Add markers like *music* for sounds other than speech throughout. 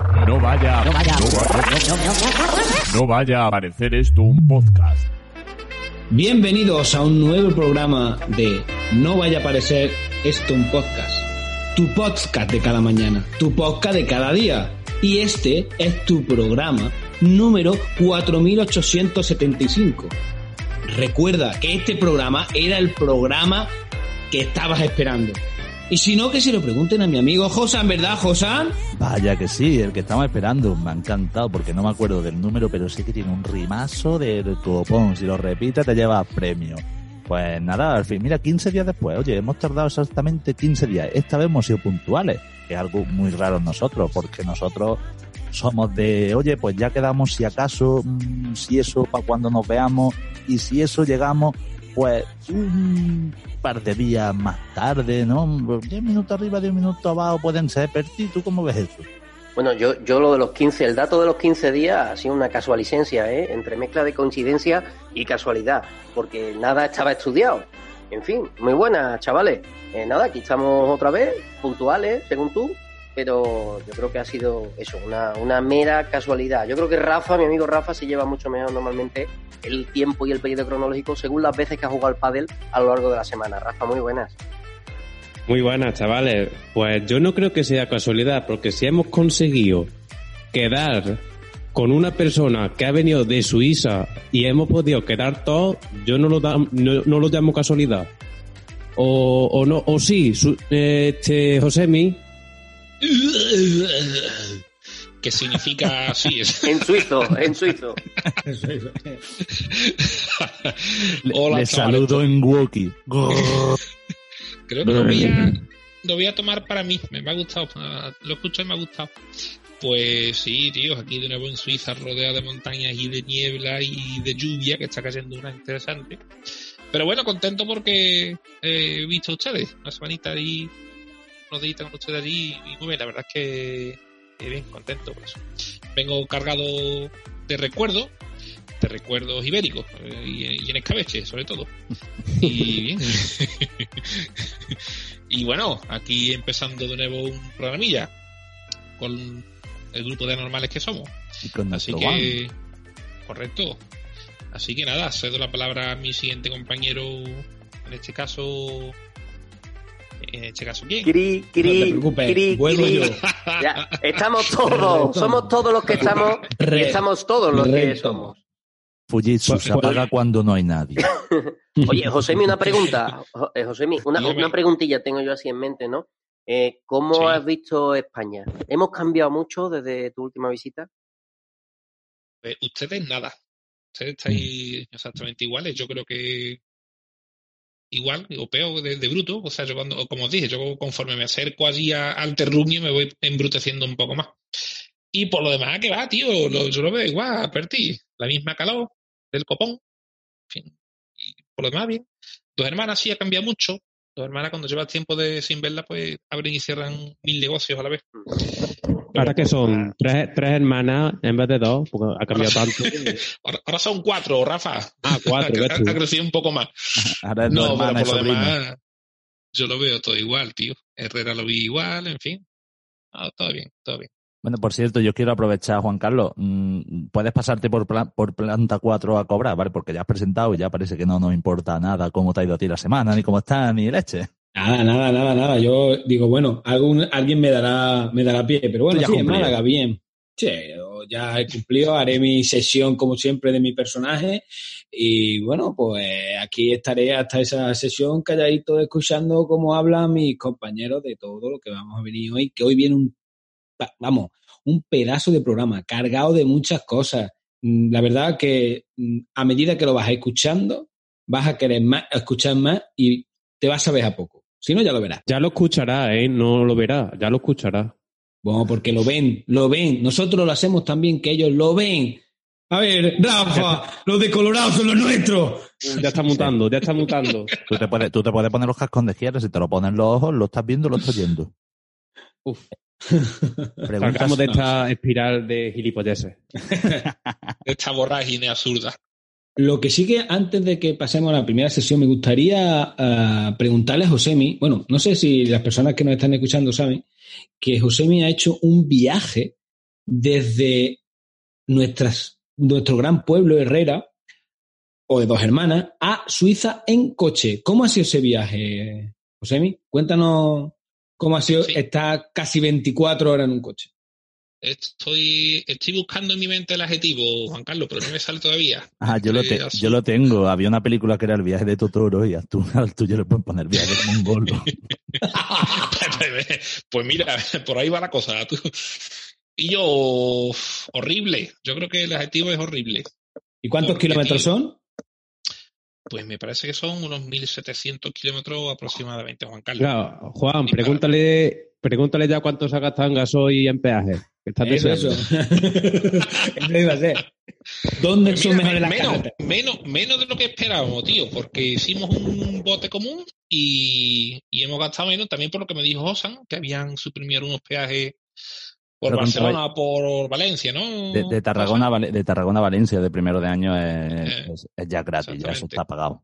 No vaya, no vaya, no vaya a aparecer esto un podcast. Bienvenidos a un nuevo programa de No vaya a aparecer esto un podcast. Tu podcast de cada mañana, tu podcast de cada día. Y este es tu programa número 4875. Recuerda que este programa era el programa que estabas esperando. Y si no, que se lo pregunten a mi amigo Josan, ¿verdad, Josan? Vaya que sí, el que estamos esperando. Me ha encantado porque no me acuerdo del número, pero sí que tiene un rimazo del copón. Si lo repites, te llevas premio. Pues nada, al fin, mira, 15 días después, oye, hemos tardado exactamente 15 días. Esta vez hemos sido puntuales, que es algo muy raro nosotros, porque nosotros somos de, oye, pues ya quedamos si acaso, mmm, si eso para cuando nos veamos, y si eso llegamos, pues un par de días más tarde, ¿no? 10 minutos arriba, 10 minutos abajo pueden ser. Perti, ¿tú cómo ves eso? Bueno, yo, yo lo de los 15, el dato de los 15 días ha sido una casualicencia, ¿eh? Entre mezcla de coincidencia y casualidad, porque nada estaba estudiado. En fin, muy buena, chavales. Eh, nada, aquí estamos otra vez, puntuales, según tú, pero yo creo que ha sido eso, una, una mera casualidad. Yo creo que Rafa, mi amigo Rafa, se lleva mucho mejor normalmente el tiempo y el periodo cronológico según las veces que ha jugado al pádel a lo largo de la semana. Rafa, muy buenas. Muy buenas, chavales. Pues yo no creo que sea casualidad, porque si hemos conseguido quedar con una persona que ha venido de Suiza y hemos podido quedar todos, yo no lo, da, no, no, lo llamo casualidad. O, o no, o sí, su, este Josemi. *laughs* que significa así. Es. En suizo, en suizo. *laughs* Hola, Le saludo en Woki. Creo que lo voy, a, lo voy a tomar para mí. Me, me ha gustado. Lo escucho y me ha gustado. Pues sí, tío, aquí de nuevo en Suiza, rodeado de montañas y de niebla y de lluvia, que está cayendo una interesante. Pero bueno, contento porque he visto a ustedes, una semanita ahí, unos días con ustedes allí, y muy bien, la verdad es que bien, contento por eso. Vengo cargado de recuerdos, de recuerdos ibéricos eh, y, y, en escabeche, sobre todo. *laughs* Y bien. *laughs* y bueno, aquí empezando de nuevo un programilla con el grupo de anormales que somos. Así que, one. correcto. Así que nada, cedo la palabra a mi siguiente compañero, en este caso, en este caso, ¿quién? Cri, cri, no te preocupes, cri, vuelvo cri. yo. Ya, estamos todos, somos todos los que estamos y estamos todos los que somos. Fujitsu Pues- se apaga cuando no hay nadie. *laughs* Oye, Josemi, una pregunta. Eh, Josemi, una, una preguntilla tengo yo así en mente, ¿no? Eh, ¿Cómo Sí. has visto España? ¿Hemos cambiado mucho desde tu última visita? Eh, ustedes nada. Ustedes estáis exactamente iguales. Yo creo que igual o peor de, de bruto. O sea, yo cuando, como os dije, yo conforme me acerco allí a- al terruño me voy embruteciendo un poco más. Y por lo demás, que va, tío, lo- yo lo veo igual, Perti. La misma calor del copón. En fin. Y por lo demás, bien. Dos hermanas sí ha cambiado mucho. Dos hermanas, cuando llevas tiempo de sin verla, pues abren y cierran mil negocios a la vez. Ahora que son tres, tres hermanas en vez de dos, porque ha cambiado tanto. *laughs* Ahora, ahora son cuatro, Rafa. Ah, cuatro, *laughs* ha, ha crecido un poco más. Ahora es No, pero por lo sobrina. demás, yo lo veo todo igual, tío. Herrera lo vi igual, en fin. Ah, todo bien, todo bien. Bueno, por cierto, yo quiero aprovechar, Juan Carlos, mm, puedes pasarte por, plan- por planta 4 a cobrar, ¿vale? Porque ya has presentado y ya parece que no nos importa nada cómo te ha ido a ti la semana, ni cómo está, ni leche. Nada, nada, nada, nada. Yo digo, bueno, algún, alguien me dará, me dará pie, pero bueno, ya sí, en. Málaga, bien. Sí, ya he cumplido, haré mi sesión como siempre de mi personaje y bueno, pues aquí estaré hasta esa sesión calladito escuchando cómo hablan mis compañeros de todo lo que vamos a venir hoy, que hoy viene un, vamos, un pedazo de programa cargado de muchas cosas. Mm, La verdad que mm, a medida que lo vas escuchando, vas a querer más, escuchar más y te vas a ver a poco. Si no, ya lo verás. Ya lo escuchará, ¿eh? No lo verá, ya lo escuchará. Bueno, porque lo ven, lo ven. Nosotros lo hacemos también que ellos lo ven. A ver, Rafa, los de Colorado son los nuestros. Ya está mutando, ya está mutando. *laughs* Tú te puedes, tú te puedes poner los cascos donde quieras, si te lo ponen los ojos, lo estás viendo, lo estás oyendo. Uf. *laughs* Sacamos de esta espiral de gilipolleces. Esta vorágine absurda. Lo que sí que antes de que pasemos a la primera sesión, me gustaría ah, preguntarle a Josemi, bueno, no sé si las personas que nos están escuchando saben, que Josemi ha hecho un viaje desde nuestras, nuestro gran pueblo Herrera, o de dos hermanas, a Suiza en coche. ¿Cómo ha sido ese viaje, Josemi? Cuéntanos cómo ha sido Sí. estar casi 24 horas en un coche. Estoy, estoy buscando en mi mente el adjetivo, Juan Carlos, pero no me sale todavía. Ah, yo lo, te- Eh, así. yo lo tengo. Había una película que era El viaje de Totoro y a tú, al tuyo le pueden poner viaje de mongolo. *laughs* pues mira, por ahí va la cosa. tú. Y yo, horrible. Yo creo que el adjetivo es horrible. ¿Y cuántos Porque, kilómetros son? Pues me parece que son unos 1.700 kilómetros aproximadamente, Juan Carlos. Claro, Juan, Y pregúntale, pregúntale ya cuánto se ha gastado en gasoil y en peaje. Que estás Eso, deseando. eso. Eso iba a ser. ¿Dónde Pues son mira, mejores las menos, menos, menos de lo que esperábamos, tío, porque hicimos un bote común y, y hemos gastado menos también por lo que me dijo Osan, que habían suprimido unos peajes por Pero Barcelona o por Valencia, ¿no? De, de Tarragona, de Tarragona a Valencia de primero de año es, Eh, es- es ya gratis, ya eso está pagado.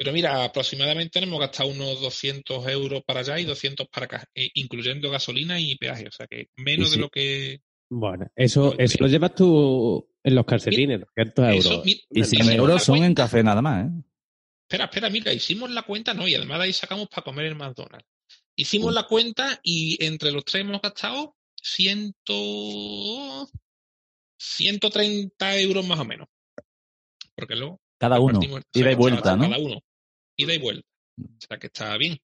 Pero mira, aproximadamente hemos gastado unos 200 euros para allá y 200 para acá, eh, incluyendo gasolina y peaje, o sea que menos sí. de lo que... Bueno, eso, eso lo llevas tú en los calcetines, 200 Eso, euros. mi- Y 100 hicimos euros la son en café nada más, ¿eh? Espera, espera, mira, hicimos la cuenta, no, y además de ahí sacamos para comer en McDonald's. Hicimos la cuenta y entre los tres hemos gastado 100, 130 euros más o menos. Porque luego Cada uno. Ida y vuelta, ¿no? Cada uno. Ida y vuelta. O sea que está bien.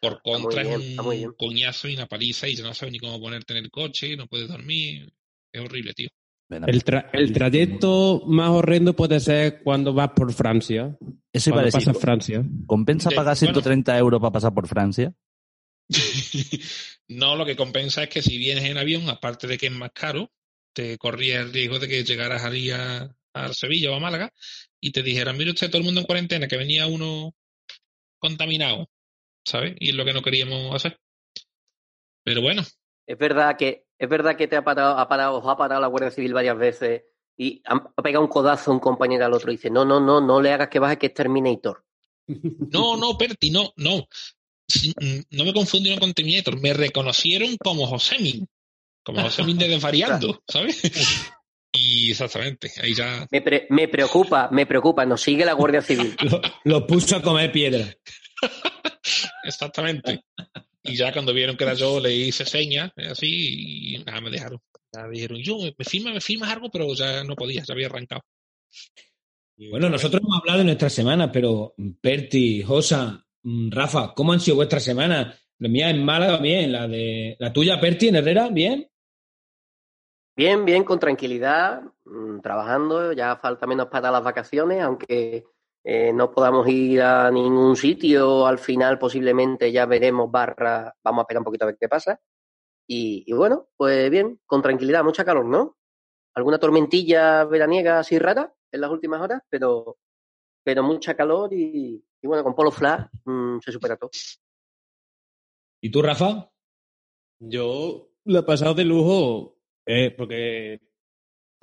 Por contra bien, es un coñazo y una paliza y ya no sabes ni cómo ponerte en el coche, no puedes dormir. Es horrible, tío. El, tra- el trayecto más horrendo puede ser cuando vas por Francia. Eso iba a Cuando decir. pasas Francia. ¿Compensa De- pagar bueno. 130 euros para pasar por Francia? *laughs* no, lo que compensa es que si vienes en avión, aparte de que es más caro, te corría el riesgo de que llegaras allí a, a Sevilla o a Málaga y te dijeran, mire usted, todo el mundo en cuarentena, que venía uno contaminado, ¿sabes? Y es lo que no queríamos hacer. Pero bueno, Es verdad que, es verdad que te ha parado, ha parado, os ha parado la Guardia Civil varias veces y ha pegado un codazo a un compañero al otro y dice, no, no, no, no le hagas que baje que es Terminator. no, no, Perti, no, no. Mm, No me confundieron con Terminator, me reconocieron como Josemin, como Josemin de Desvariando, ¿sabes? *laughs* Y exactamente, ahí ya Me, pre- me preocupa, me preocupa, nos sigue la Guardia Civil. *laughs* Lo, lo puso a comer piedra. *laughs* Exactamente. Y ya cuando vieron que era yo, le hice señas, eh, así, y nada, me dejaron. Ya dijeron, yo, me firma, me firmas algo, pero ya no podía, ya había arrancado. Y Bueno, nosotros hemos hablado de nuestra semana, pero Perti, Josa, mm, Rafa, ¿cómo han sido vuestras semanas? La mía en Málaga, bien. La de la tuya, Perti, en Herrera, bien. Bien, bien, con tranquilidad, mm, trabajando, ya falta menos para las vacaciones, aunque eh, no podamos ir a ningún sitio, al final posiblemente ya veremos barra, vamos a esperar un poquito a ver qué pasa. Y, bueno, pues bien, con tranquilidad, mucha calor, ¿no? Alguna tormentilla veraniega así rara en las últimas horas, pero, pero mucha calor y, y bueno, con polo flash mm, se supera todo. ¿Y tú, Rafa? Yo lo he pasado de lujo, eh, porque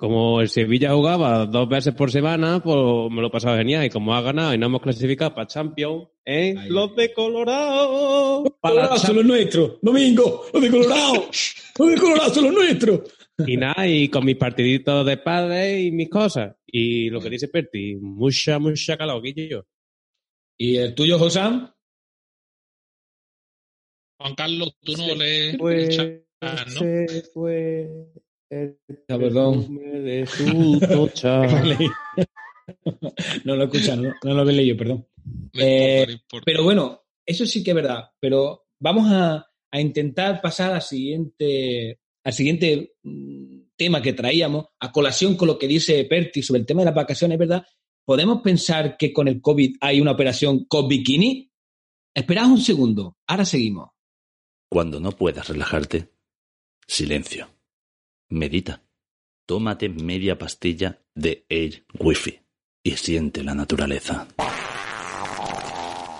como el Sevilla jugaba dos veces por semana, pues me lo he pasado genial. Y como ha ganado y no hemos clasificado para Champions, ¿eh? Los de Colorado. Para Colorado son los nuestros. Domingo, los de Colorado. *laughs* Los de Colorado son los nuestros. Y nada, y con mis partiditos de padre y mis cosas. Y lo que dice Perti, mucha, mucha calor, Guillo. ¿Y el tuyo, Josam? Juan Carlos, tú no Se lees el chat, ¿no? se fue el Ah, perdón. perfume de su tocha. *laughs* no lo he escuchado, no, no lo he leído, perdón. Eh, importa, no importa. Pero bueno, eso sí que es verdad. Pero vamos a, a intentar pasar al siguiente, al siguiente mm, tema que traíamos, a colación con lo que dice Perti sobre el tema de las vacaciones, ¿verdad? ¿Podemos pensar que con el COVID hay una operación COVID-Bikini? Esperad un segundo, ahora seguimos. Cuando no puedas relajarte, silencio. Medita. Tómate media pastilla de Air Wi-Fi y siente la naturaleza.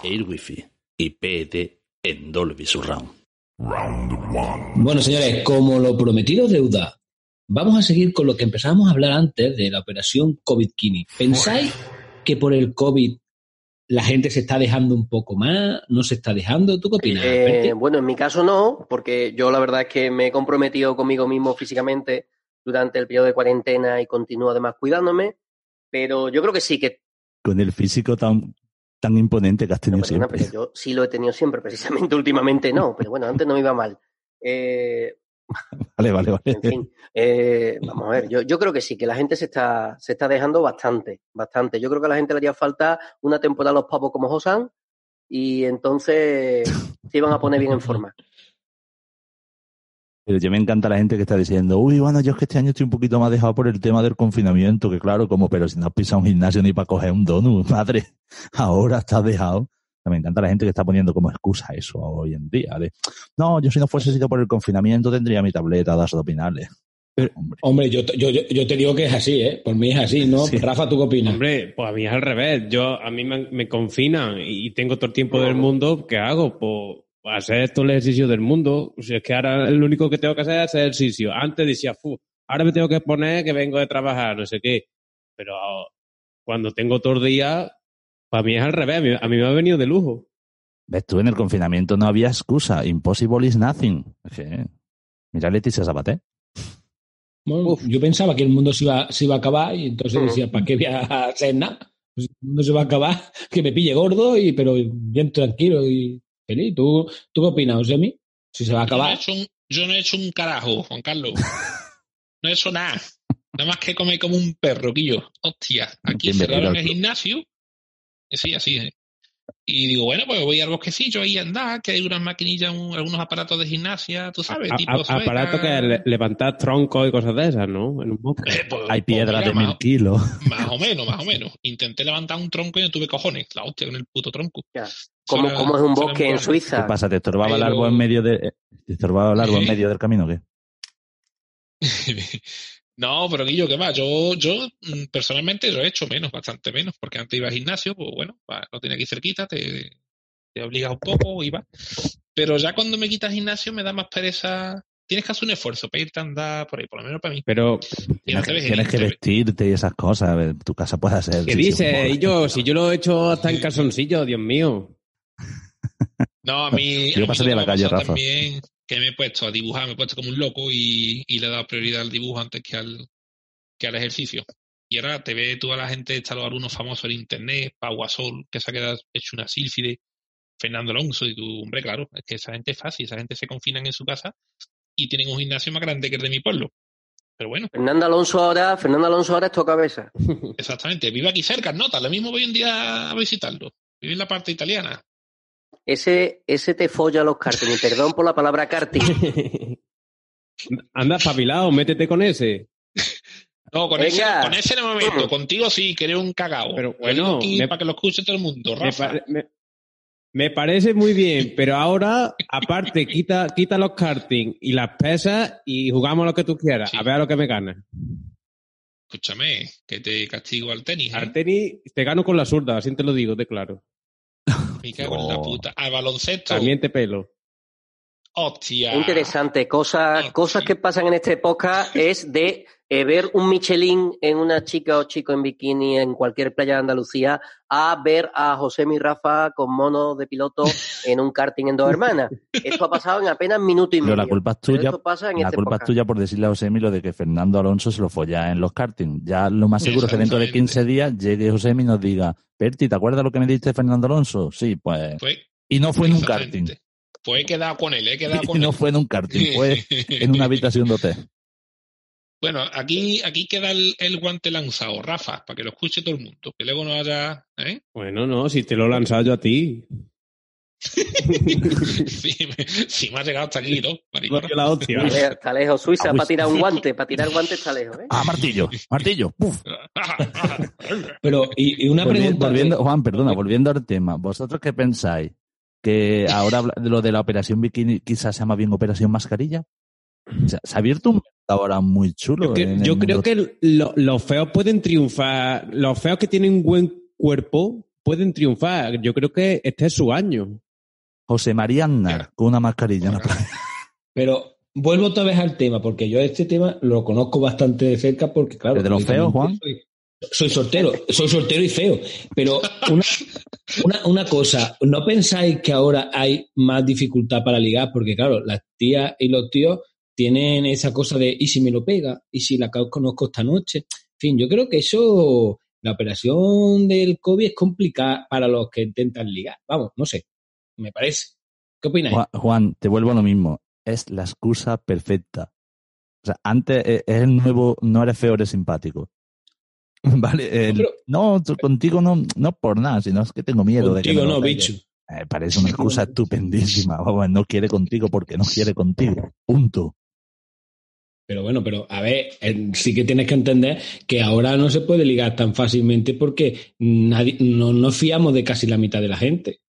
Air Wi-Fi y PD en Dolby Surround. Bueno, señores, como lo prometido deuda, vamos a seguir con lo que empezamos a hablar antes de la operación COVID-Kini. ¿Pensáis que por el COVID la gente se está dejando un poco más? ¿No se está dejando? ¿Tú qué opinas? Eh, bueno, en mi caso no, porque yo la verdad es que me he comprometido conmigo mismo físicamente durante el periodo de cuarentena y continúo además cuidándome, pero yo creo que sí, que Con el físico tan, tan imponente que has No, tenido perdona, siempre. pero yo sí lo he tenido siempre, precisamente *laughs* últimamente no, pero bueno, antes no me iba mal. Eh, *laughs* Vale, vale, vale. en fin, eh, vamos a ver, yo, yo creo que sí, que la gente se está, se está dejando bastante, bastante. Yo creo que a la gente le haría falta una temporada a los pavos como Josan y entonces *laughs* se iban a poner bien en forma. Pero yo me encanta la gente que está diciendo, uy, bueno, yo es que este año estoy un poquito más dejado por el tema del confinamiento, que claro, como, pero si no has pisado un gimnasio ni para coger un donut, *laughs* madre, ahora estás dejado. Me encanta la gente que está poniendo como excusa eso hoy en día. De, no, yo si no fuese sido por el confinamiento tendría mi tableta de abdominales. Pero- Hombre, Hombre, yo, yo, yo, yo te digo que es así, ¿eh? Por mí es así, ¿no? Sí. Rafa, ¿tú qué opinas? Hombre, pues a mí es al revés. Yo, a mí me, me confinan y tengo todo el tiempo del mundo. ¿Qué hago? Pues hacer todo el ejercicio del mundo. O sea, es que ahora lo único que tengo que hacer es hacer ejercicio. Antes decía, Fu, ahora me tengo que poner que vengo de trabajar, no sé qué. Pero cuando tengo todo el día, para mí es al revés. A mí, a mí me ha venido de lujo. ves tú, en el confinamiento no había excusa. Impossible is nothing. Mira Leticia Sabaté. Bueno, yo pensaba que el mundo se iba, se iba a acabar y entonces decía, ¿para qué voy a hacer nada? Pues el mundo se va a acabar, *laughs* que me pille gordo, y pero bien tranquilo y feliz. ¿Tú, ¿tú qué opinas, Osemi? Si se va a Yo no, he acabar. hecho un, yo no he hecho un carajo, Juan Carlos. No he hecho nada. *laughs* Nada más que comer como un perro, Quillo. Hostia, aquí cerraron el gimnasio. Sí, así es. Y digo, bueno, pues voy al bosquecillo ahí a andar, que hay unas maquinillas, un- algunos aparatos de gimnasia, tú sabes, A- tipo a- sueca. aparato que le- levantar troncos y cosas de esas, ¿no? En un bosque. Eh, pues- Hay pues piedras mira, de mil kilos. *laughs* más o menos, más o menos. Intenté levantar un tronco y no tuve cojones. La hostia con el puto tronco. Ya. Como es un bosque en muy ¿Qué Suiza. pasa? ¿Te estorbaba el árbol en medio de, eh, te estorbaba el árbol en medio del camino o qué? *laughs* No, pero Guillo, ¿qué más? Yo, yo mm, personalmente lo he hecho menos, bastante menos, porque antes iba al gimnasio, pues bueno, pa- lo tenía aquí cerquita, te, te obligas un poco, iba. Pero ya cuando me quitas gimnasio me da más pereza. Tienes que hacer un esfuerzo para irte a andar por ahí, por lo menos para mí. Pero, Y no Tienes, te ves tienes que ves- vestirte y esas cosas. Ver, tu casa puede ser. ¿qué dices? Y yo, si yo lo he hecho hasta en calzoncillo, Dios mío. No, a mí. *laughs* Yo a mí pasaría a la que calle, Rafa. También que me he puesto a dibujar, me he puesto como un loco y, y le he dado prioridad al dibujo antes que al, que al ejercicio. Y ahora te ve tú a la gente, está los alumnos famosos en internet, Paguasol, que se ha quedado hecho una sílfide, Fernando Alonso, y tú, hombre, claro, es que esa gente es fácil, esa gente se confinan en su casa y tienen un gimnasio más grande que el de mi pueblo. Pero bueno, Fernando Alonso ahora, Fernando Alonso ahora es toca cabeza. exactamente, vive aquí cerca, Nota, lo mismo voy un día a visitarlo. Vive en la parte italiana. Ese, ese te folla los karting, y perdón por la palabra karting. *laughs* Anda espabilado, métete con ese. No, con ese, con ese no me meto. Contigo sí, que eres un cagao. Pero bueno, me- para que lo escuche todo el mundo, Me, Rafa. me- me parece muy bien, pero ahora, aparte, quita, quita los karting y las pesas y jugamos lo que tú quieras. Sí. A ver a lo que me ganas. Escúchame, que te castigo al tenis. ¿eh? Al tenis te gano con la zurda, así te lo digo, de claro. Me cago en la puta. Al baloncesto. También te pelo. Hostia. Interesante. Cosas, cosas que pasan en este podcast es de eh, ver un Michelin en una chica o chico en bikini en cualquier playa de Andalucía a ver a José Mi Rafa con mono de piloto en un karting en dos hermanas. Esto ha pasado en apenas minuto y Pero medio. la culpa es Pero tuya. esto pasa en La este culpa es tuya por decirle a Josemi lo de que Fernando Alonso se lo folla en los karting. Ya lo más seguro es que dentro de Exactamente. 15 días llegue Josemi y nos diga, Berti, ¿te acuerdas lo que me diste Fernando Alonso? Sí, pues. Pues, Y no fue en un karting. Pues he quedado con él, he *laughs* quedado Y con no él. fue en un karting, fue en una habitación de hotel. Bueno, aquí, aquí queda el, el guante lanzado, Rafa, para que lo escuche todo el mundo. Que luego no haya. ¿eh? Bueno, no, si te lo he lanzado yo a ti. *laughs* sí, me, sí, me ha llegado hasta aquí, ¿no? La hostia. Está lejos. Suiza Ah, para uy. tirar un guante. Para tirar guante está lejos. ¿eh? Ah, martillo, martillo. Puf. *laughs* Pero, y, y una Volvi- pregunta. volviendo, Juan, perdona, volviendo al tema. ¿Vosotros qué pensáis? Que ahora habla de lo de la operación bikini quizás se llama bien operación mascarilla. O sea, se ha abierto un mercado ahora muy chulo. Yo, creo que lo- los feos pueden triunfar. Los feos que tienen buen cuerpo pueden triunfar. Yo creo que este es su año. José María Aznar Ya. con una mascarilla. en la playa. Pero vuelvo otra vez al tema, porque yo este tema lo conozco bastante de cerca, porque claro. ¿El de los feos, Juan? Soy, soy soltero, soy soltero y feo. Pero una, una, una cosa, ¿no pensáis que ahora hay más dificultad para ligar? Porque claro, las tías y los tíos tienen esa cosa de, ¿y si me lo pega? ¿Y si la conozco esta noche? En fin, yo creo que eso, la operación del COVID es complicada para los que intentan ligar. Vamos, no sé, me parece. ¿Qué opináis? Juan, te vuelvo a lo mismo. Es la excusa perfecta. O sea, antes eh, es el nuevo, no eres feo, eres simpático. *laughs* Vale, el- pero- no, contigo no, no por nada, sino es que tengo miedo de que Contigo me lo no, bicho. Eh, parece una excusa *laughs* estupendísima. Vamos, no quiere contigo porque no quiere contigo. Punto. Pero bueno, pero a ver, eh, sí que tienes que entender que ahora no se puede ligar tan fácilmente porque nadie, no nos fiamos de casi la mitad de la gente.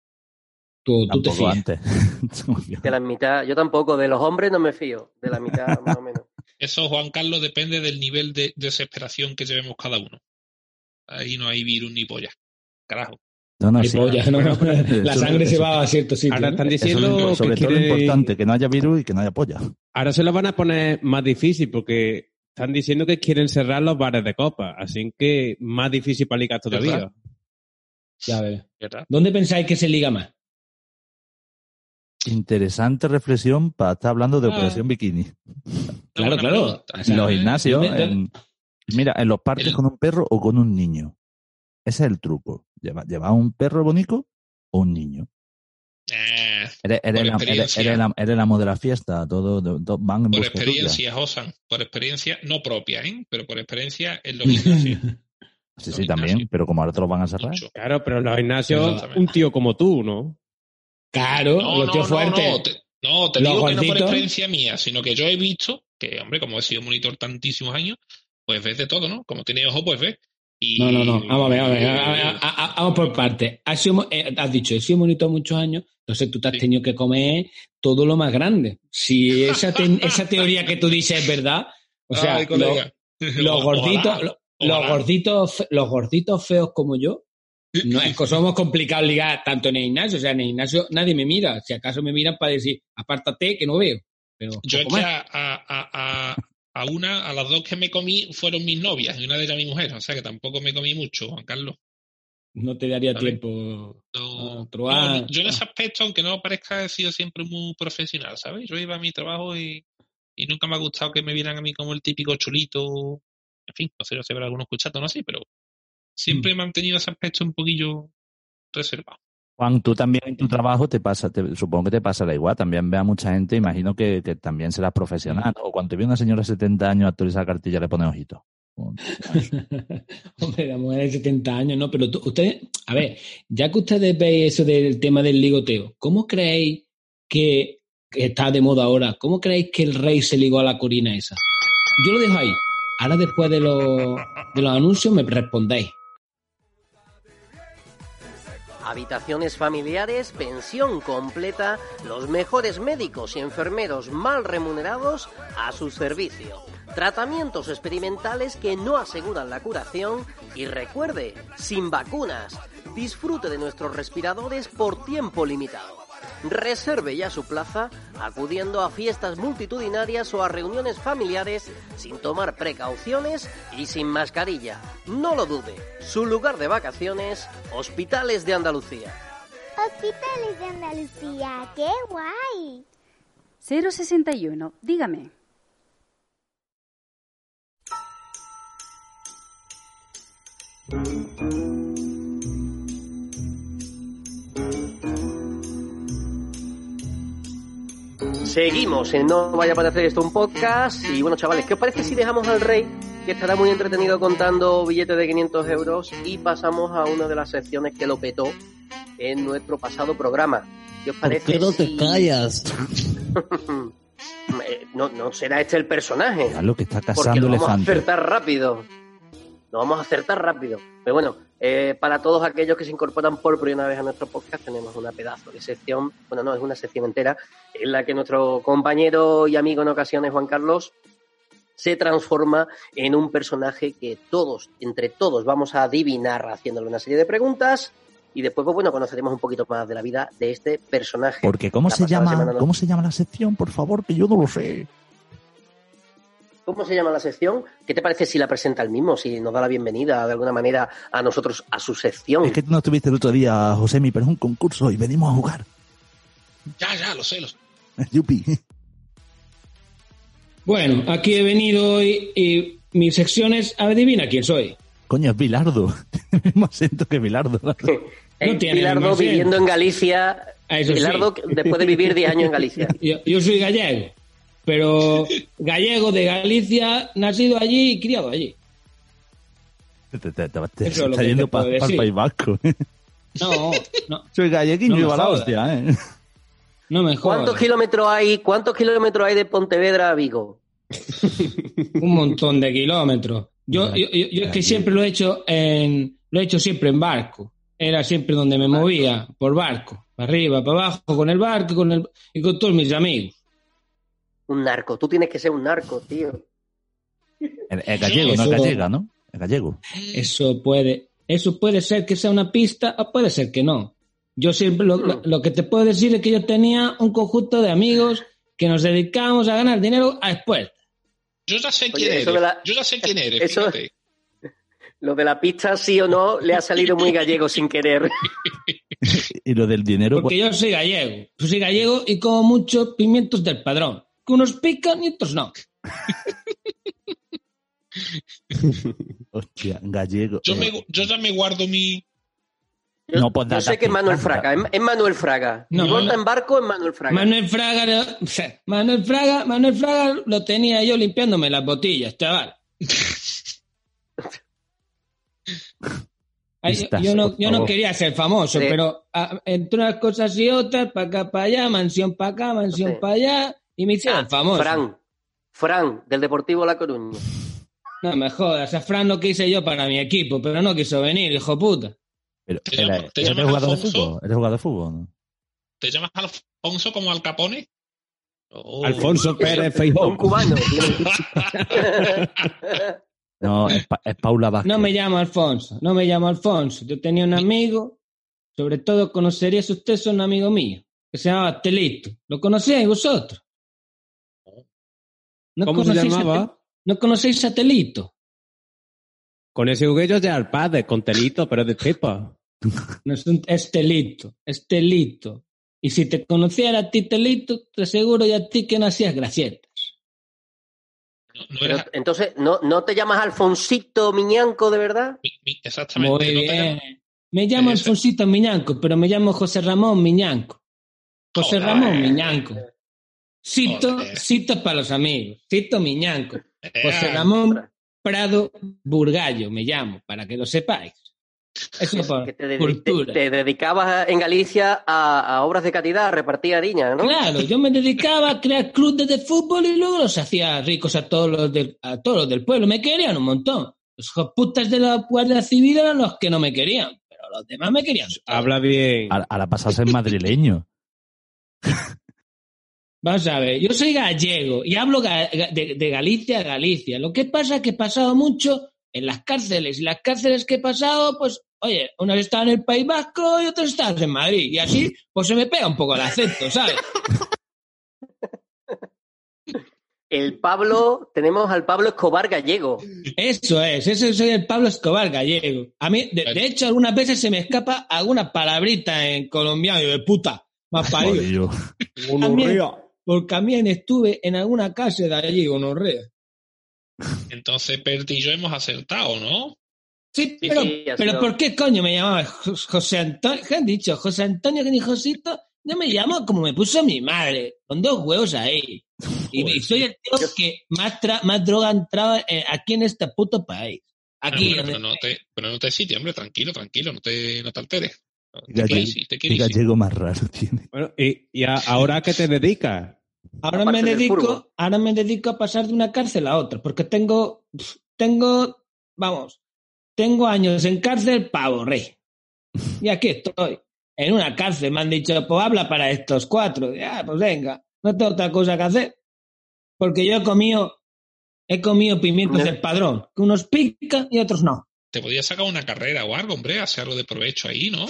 Tú, tú te fías. antes. *laughs* De la mitad, yo tampoco, de los hombres no me fío, de la mitad más o menos. Eso, Juan Carlos, depende del nivel de desesperación que llevemos cada uno. Ahí no hay virus ni polla. Carajo. No, no, Hay sí. polla, ¿no? *laughs* la Eso- sangre se eso- va a ciertos sitios. Ahora están eso es diciendo lo- sobre que todo lo quieren- importante, que no haya virus y que no haya polla. Ahora se lo van a poner más difícil porque están diciendo que quieren cerrar los bares de copa. Así que más difícil para ligar todavía. ¿Verdad? Ya ves. ¿Dónde pensáis que se liga más? Interesante reflexión para estar hablando de Ah. operación bikini. Claro, claro. O sea, los gimnasios, en- mira, en los parques El- con un perro o con un niño. Ese es el truco. Lleva, lleva un perro bonito o un niño. Eh, Eres, la- eres- experiencia. eres la- eres el amo de la fiesta. Todos todos van en por experiencia, Josan. Por experiencia no propia, ¿eh? Pero por experiencia en los gimnasios. *laughs* Sí, los sí, también. Pero como ahora te lo van a cerrar. Mucho. Claro, pero en los gimnasios, un tío como tú, ¿no? Claro, No, los tíos no, fuertes. no, te, no, te Los digo que no por gorditos. experiencia mía, sino que yo he visto que, hombre, como he sido monitor tantísimos años, pues ves de todo, ¿no? Como tiene ojo, pues ves. Y, No, no, no. Vamos a ver, vamos a ver. a- a- Vamos por partes. Has, sido- eh, has dicho, he sido monitor muchos años, entonces tú te has Sí. tenido que comer todo lo más grande. Si esa, te- *laughs* esa teoría que tú dices es verdad, o sea, Ay, los *laughs* Ojalá, gorditos, lo- los ojalá. gorditos, los gorditos feos como yo, no es que somos complicados ligar tanto en el gimnasio, o sea, en el gimnasio nadie me mira, si acaso me miran para decir, apártate que no veo. Pero Yo es que a, a, a, a una, a las dos que me comí fueron mis novias y una de ellas mi mujer, o sea que tampoco me comí mucho, Juan Carlos. no te daría ¿Vale? tiempo. No, no, yo en ese aspecto, aunque no parezca, he sido siempre muy profesional, ¿sabes? Yo iba a mi trabajo y, y nunca me ha gustado que me vieran a mí como el típico chulito. En fin, no sé si habrá algunos escuchando no así, pero siempre Mm. he mantenido ese aspecto un poquillo reservado. Juan, tú también en tu trabajo te pasa, te- supongo que te pasará igual. También ve a mucha gente, imagino que, que también serás profesional. O cuando te ve una señora de 70 años actualizar cartilla le pone ojito. *laughs* Hombre, la mujer de 70 años, no, pero ustedes, a ver, ya que ustedes veis eso del tema del ligoteo, ¿cómo creéis que, que está de moda ahora? ¿Cómo creéis que el rey se ligó a la corina esa? Yo lo dejo ahí. Ahora después de los, de los anuncios me respondéis. Habitaciones familiares, pensión completa, los mejores médicos y enfermeros mal remunerados a su servicio. Tratamientos experimentales que no aseguran la curación y recuerde, sin vacunas. Disfrute de nuestros respiradores por tiempo limitado. Reserve ya su plaza acudiendo a fiestas multitudinarias o a reuniones familiares sin tomar precauciones y sin mascarilla. No lo dude, su lugar de vacaciones, Hospitales de Andalucía. Hospitales de Andalucía, qué guay. 061, dígame. Seguimos en No Vaya a parecer esto un podcast. Y bueno, chavales, ¿qué os parece si dejamos al rey, que estará muy entretenido contando billetes de 500 euros, y pasamos a una de las secciones que lo petó en nuestro pasado programa? ¿Qué os parece? si- callas? *laughs* Eh, no, no será este el personaje. Lo que está Porque cazando lo vamos a acertar rápido. Lo vamos a acertar rápido. Pero bueno, eh, para todos aquellos que se incorporan por primera vez a nuestro podcast, tenemos una pedazo de sección, bueno, no, es una sección entera, en la que nuestro compañero y amigo en ocasiones, Juan Carlos, se transforma en un personaje que todos, entre todos, vamos a adivinar haciéndole una serie de preguntas y después, pues bueno, conoceremos un poquito más de la vida de este personaje. Porque ¿cómo La se llama? semana no- ¿Cómo se llama la sección? Por favor, que yo no lo sé. ¿Cómo se llama la sección? ¿Qué te parece si la presenta el mismo, si nos da la bienvenida de alguna manera a nosotros a su sección? Es que tú no estuviste el otro día, Josemi, pero es un concurso y venimos a jugar. Ya, ya, lo sé, lo sé. *laughs* Yupi. Bueno, aquí he venido hoy y mi sección es adivina quién soy. Coño, es Bilardo. *laughs* Tiene el mismo acento que Bilardo. *laughs* No tiene Bilardo viviendo en Galicia. Ah, eso sí. Bilardo después de vivir 10 años en Galicia. Yo, yo soy gallego, pero gallego de Galicia, nacido allí y criado allí. Te, te, te, te- es está yendo para puedo el. País Vasco. No, no, Soy galleguín No y me viva la hostia, ¿eh? no me ¿Cuántos jodas. kilómetros hay? ¿Cuántos kilómetros hay de Pontevedra a Vigo? Un montón de kilómetros. Yo, yo, yo- yo es que siempre lo he hecho en, lo he hecho siempre en barco. Era siempre donde me movía, por barco. Para arriba, para abajo, con el barco con el, y con todos mis amigos. Un narco. Tú tienes que ser un narco, tío. Es es gallego, no es Eso- gallega, ¿no? Es gallego. Eso puede, eso puede ser que sea una pista o puede ser que no. Yo siempre lo, lo- lo que te puedo decir es que yo tenía un conjunto de amigos que nos dedicábamos a ganar dinero a expuestas. Yo ya sé Oye, quién eres. la- Yo ya sé quién eres, *laughs* eso- fíjate. *laughs* Lo de la pista, sí o no, le ha salido muy gallego sin querer. *laughs* Y lo del dinero, Porque yo soy gallego. Yo soy gallego y como muchos pimientos del padrón. Que unos pican y otros no. *laughs* hostia, gallego. Yo, eh, me, yo ya me guardo mi. Yo, No, pues yo sé que es Manuel Fraga. Es, Manuel Fraga. No, Mi no. en barco es Manuel Fraga. Manuel Fraga, lo- Manuel Fraga, Manuel Fraga lo tenía yo limpiándome las botellas, chaval. *laughs* Ay, yo- no, yo no quería ser famoso, Sí. pero entre unas cosas y otras, para acá, para allá, mansión para acá, mansión Sí. para allá, y me hicieron Ah, famoso. Fran. Fran, del Deportivo La Coruña. No me jodas, a Fran lo quise yo para mi equipo, pero no quiso venir, hijo puta. Pero, ¿Te era- llamas- te ¿Eres llamas jugador de Alfonso? fútbol? ¿Eres jugador de fútbol? no? ¿Te llamas Alfonso como Al Capone? Oh. Alfonso Pérez Un Feijó. cubano. *laughs* No, es, Pa- es Paula Vázquez. No me llamo Alfonso, no me llamo Alfonso. Yo tenía un amigo, sobre todo conocerías usted, es un amigo mío, que se llamaba Telito. ¿Lo conocíais vosotros? ¿No ¿Cómo se conocéis a llamaba? ¿No conocéis a Telito? Con ese juguete de al padre, con telito, pero de cepa. *laughs* No es, un- es Telito, es Telito. Y si te conociera a ti, Telito, te aseguro ya a ti que no hacías gracietas. No, no Pero, era- entonces, ¿no, ¿no te llamas Alfonsito Miñanco de verdad? mi- mi- exactamente. Muy no te bien. llamas- Me llamo. Alfonsito Miñanco, pero me llamo José Ramón Miñanco. José Joder. Ramón Miñanco. Cito, Joder. cito para los amigos. Cito Miñanco. José Eh, Ramón Prado Burgallo me llamo, para que lo sepáis. Eso por *laughs* Que te, cultura. te- te dedicabas en Galicia a, a obras de caridad, a repartir harina, ¿no? Claro, yo me dedicaba a crear clubes de fútbol y luego los hacía ricos a todos los del, a todos los del pueblo. Me querían un montón. Los putas de la Guardia Civil eran los que no me querían, pero los demás me querían. Habla bien. A, a la pasada ser madrileño. *laughs* Vamos a ver, yo soy gallego y hablo ga- de, de Galicia a Galicia. Lo que pasa es que he pasado mucho en las cárceles y las cárceles que he pasado, pues, oye, unas estaban en el País Vasco y otras estaban en Madrid. Y así, pues se me pega un poco el acento, ¿sabes? El Pablo, tenemos al Pablo Escobar gallego. Eso es, ese soy el Pablo Escobar gallego. A mí, de, de hecho, algunas veces se me escapa alguna palabrita en colombiano y de puta, más parido. También, porque también estuve en alguna casa de allí, gonorrea. Entonces, Perti y yo hemos acertado, ¿no? Sí, Sí, pero, sí, pero ¿por qué coño me llamaba Jo- José Antonio? ¿Qué han dicho? José Antonio que ni Josito. Yo me llamo como me puso mi madre, con dos huevos ahí. Y, y soy el tío que más, tra- más droga entraba eh, aquí en este puto país. Aquí. Pero, pero en- no te, pero no te sitio, hombre, tranquilo, tranquilo, no te, no te alteres. Gallego, qué gallego más raro tiene. Bueno, y, y a- ahora a qué te dedicas? ahora me dedico, ahora me dedico a pasar de una cárcel a otra, porque tengo, tengo, vamos, tengo años en cárcel pavo rey. Y aquí estoy, en una cárcel. Me han dicho, pues habla para estos cuatro. Ya, pues venga, no tengo otra cosa que hacer. Porque yo he comido, he comido pimientos del padrón, que unos pican y otros no. Te podías sacar una carrera o algo, hombre, hacer algo de provecho ahí, ¿no?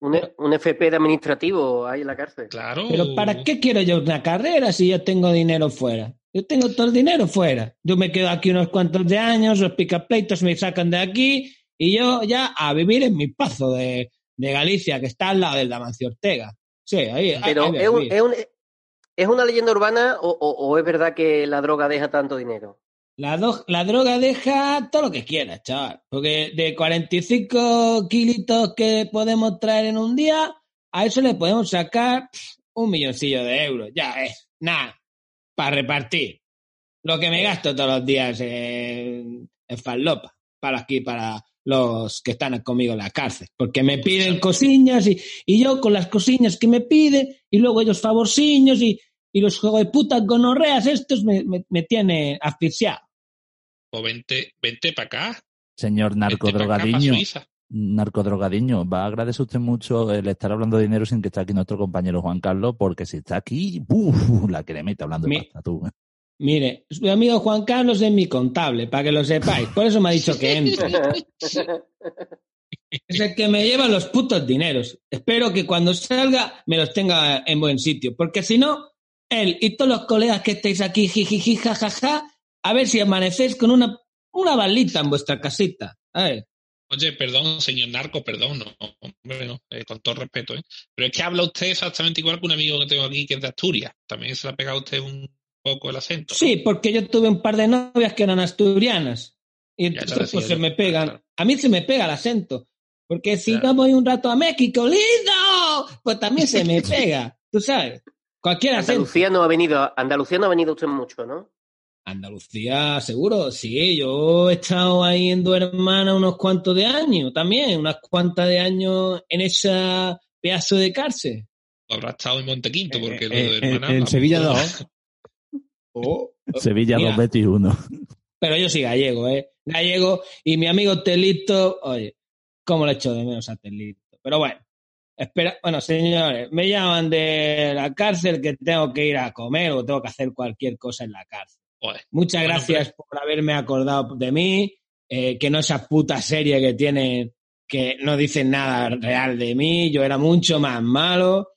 Un, un FP de administrativo ahí en la cárcel. Claro. Pero ¿para qué quiero yo una carrera si yo tengo dinero fuera? Yo tengo todo el dinero fuera. Yo me quedo aquí unos cuantos de años, los picapleitos me sacan de aquí y yo ya a vivir en mi pazo de, de Galicia, que está al lado del Damancio Ortega. Sí, ahí. Pero ahí es, un- es un- ¿es una leyenda urbana o, o- o es verdad que la droga deja tanto dinero? La, do- la droga deja todo lo que quieras, chaval. Porque de 45 kilitos que podemos traer en un día, a eso le podemos sacar un milloncillo de euros. Ya es, nada, para repartir. Lo que me gasto todos los días en, en falopa, para aquí, para los que están conmigo en la cárcel. Porque me piden cosiñas y, y yo con las cosiñas que me piden, y luego ellos favorciños y, y los juegos de putas gonorreas estos me, me, me tienen asfixiado. Pues vente, vente para acá. Señor narcodrogadiño, narcodrogadiño, va a agradecer usted mucho el estar hablando de dinero sin que esté aquí nuestro compañero Juan Carlos, porque si está aquí, ¡buf! la que le mete hablando de Mi- pasta, tú. ¿eh? Mire, su amigo Juan Carlos es mi contable, para que lo sepáis. Por eso me ha dicho que entre. Es el que me lleva los putos dineros. Espero que cuando salga me los tenga en buen sitio, porque si no, él y todos los colegas que estáis aquí, jijiji, jajaja, a ver si amanecéis con una, una balita en vuestra casita. Ver. Oye, perdón, señor narco, perdón, no, hombre, no, eh, con todo respeto, ¿eh? Pero es que habla usted exactamente igual que un amigo que tengo aquí que es de Asturias. También se le ha pegado a usted un poco el acento. Sí, porque yo tuve un par de novias que eran asturianas. Y entonces pues, se me pegan. A mí se me pega el acento. Porque si Claro. no voy un rato a México, lindo, pues también se me *laughs* pega. Tú sabes. Cualquier acento. Andalucía no ha venido, Andalucía no ha venido usted mucho, ¿no? Andalucía, seguro. Sí, yo he estado ahí en Duermana unos cuantos de años también. Unas cuantas de años en esa pedazo de cárcel. Habrá estado en Montequinto, porque lo Eh, de en- hermana, en. Sevilla 2. *laughs* Sevilla Mira. 2 Betis 1. Pero yo sí gallego, ¿eh? Gallego y mi amigo Telito, oye, cómo le echo de menos a Telito. Pero bueno, espera, bueno, señores, me llaman de la cárcel que tengo que ir a comer o tengo que hacer cualquier cosa en la cárcel. Joder. Muchas Bueno, gracias por haberme acordado de mí, eh, que no esa puta serie que tienen, que no dicen nada real de mí, yo era mucho más malo.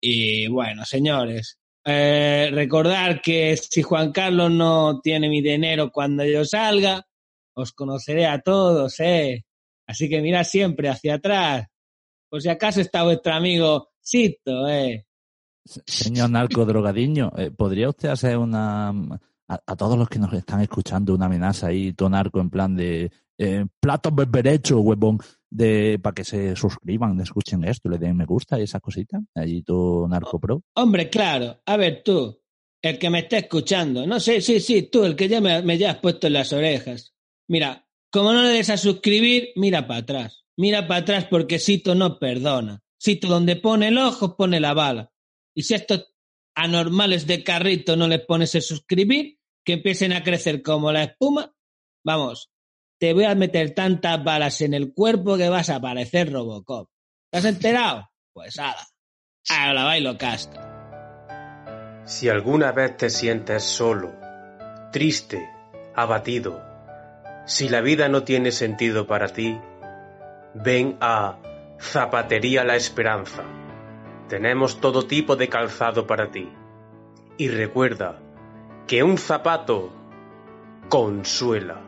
Y bueno, señores, eh, recordar que si Juan Carlos no tiene mi dinero cuando yo salga, os conoceré a todos, ¿eh? Así que mira siempre hacia atrás. Por si acaso está vuestro amigo Sito, ¿eh? Señor narcodrogadiño, eh, ¿podría usted hacer una... A, todos los que nos están escuchando una amenaza ahí, todo narco, en plan de eh, platos berberecho, huevón, de para que se suscriban, escuchen esto, le den me gusta y esas cositas. Allí todo narco pro. Hombre, claro. A ver, tú, el que me está escuchando. No sé, sí, sí, tú, el que ya me, ya has puesto en las orejas. Mira, como no le des a suscribir, mira para atrás. Mira para atrás porque Sito no perdona. Sito donde pone el ojo, pone la bala. Y si estos anormales de carrito no les pones a suscribir, que empiecen a crecer como la espuma, vamos, te voy a meter tantas balas en el cuerpo que vas a parecer Robocop. ¿Te has enterado? Pues nada. A la bailo casco. Si alguna vez te sientes solo, triste, abatido, si la vida no tiene sentido para ti, ven a Zapatería La Esperanza. Tenemos todo tipo de calzado para ti. Y recuerda que un zapato consuela.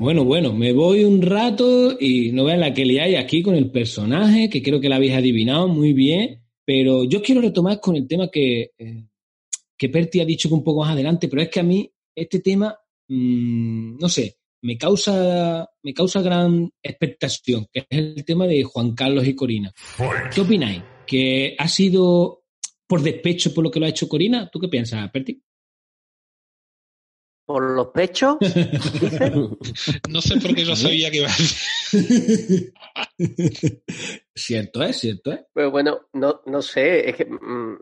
Bueno, bueno, me voy un rato y no vean la que le hay aquí con el personaje, que creo que la habéis adivinado muy bien, pero yo quiero retomar con el tema que, eh, que Perti ha dicho que un poco más adelante, pero es que a mí este tema, mm, no sé, me causa, me causa gran expectación, que es el tema de Juan Carlos y Corina. ¿Qué opináis? ¿Que ha sido por despecho por lo que lo ha hecho Corina? ¿Tú qué piensas, Perti? ¿Por los pechos? *laughs* No sé por qué yo sabía que iba a decir. *laughs* cierto es, cierto es. Pero bueno, no, no sé, es que, mm,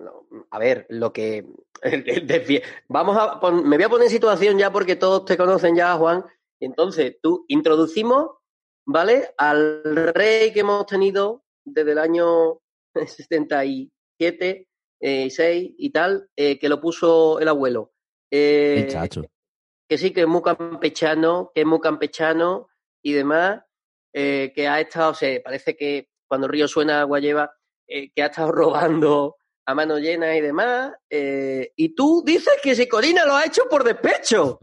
a ver, lo que... *laughs* Vamos a, pon- me voy a poner en situación ya porque todos te conocen ya, Juan, Entonces, tú introducimos, ¿vale? Al rey que hemos tenido desde el año 77, eh, 6 y tal, eh, que lo puso el abuelo. Eh, chacho. que sí, que es muy campechano, que es muy campechano y demás, eh, que ha estado, se parece que cuando el río suena agua lleva, que ha estado *laughs* robando a mano llena y demás, y tú dices que si Corina lo ha hecho por despecho.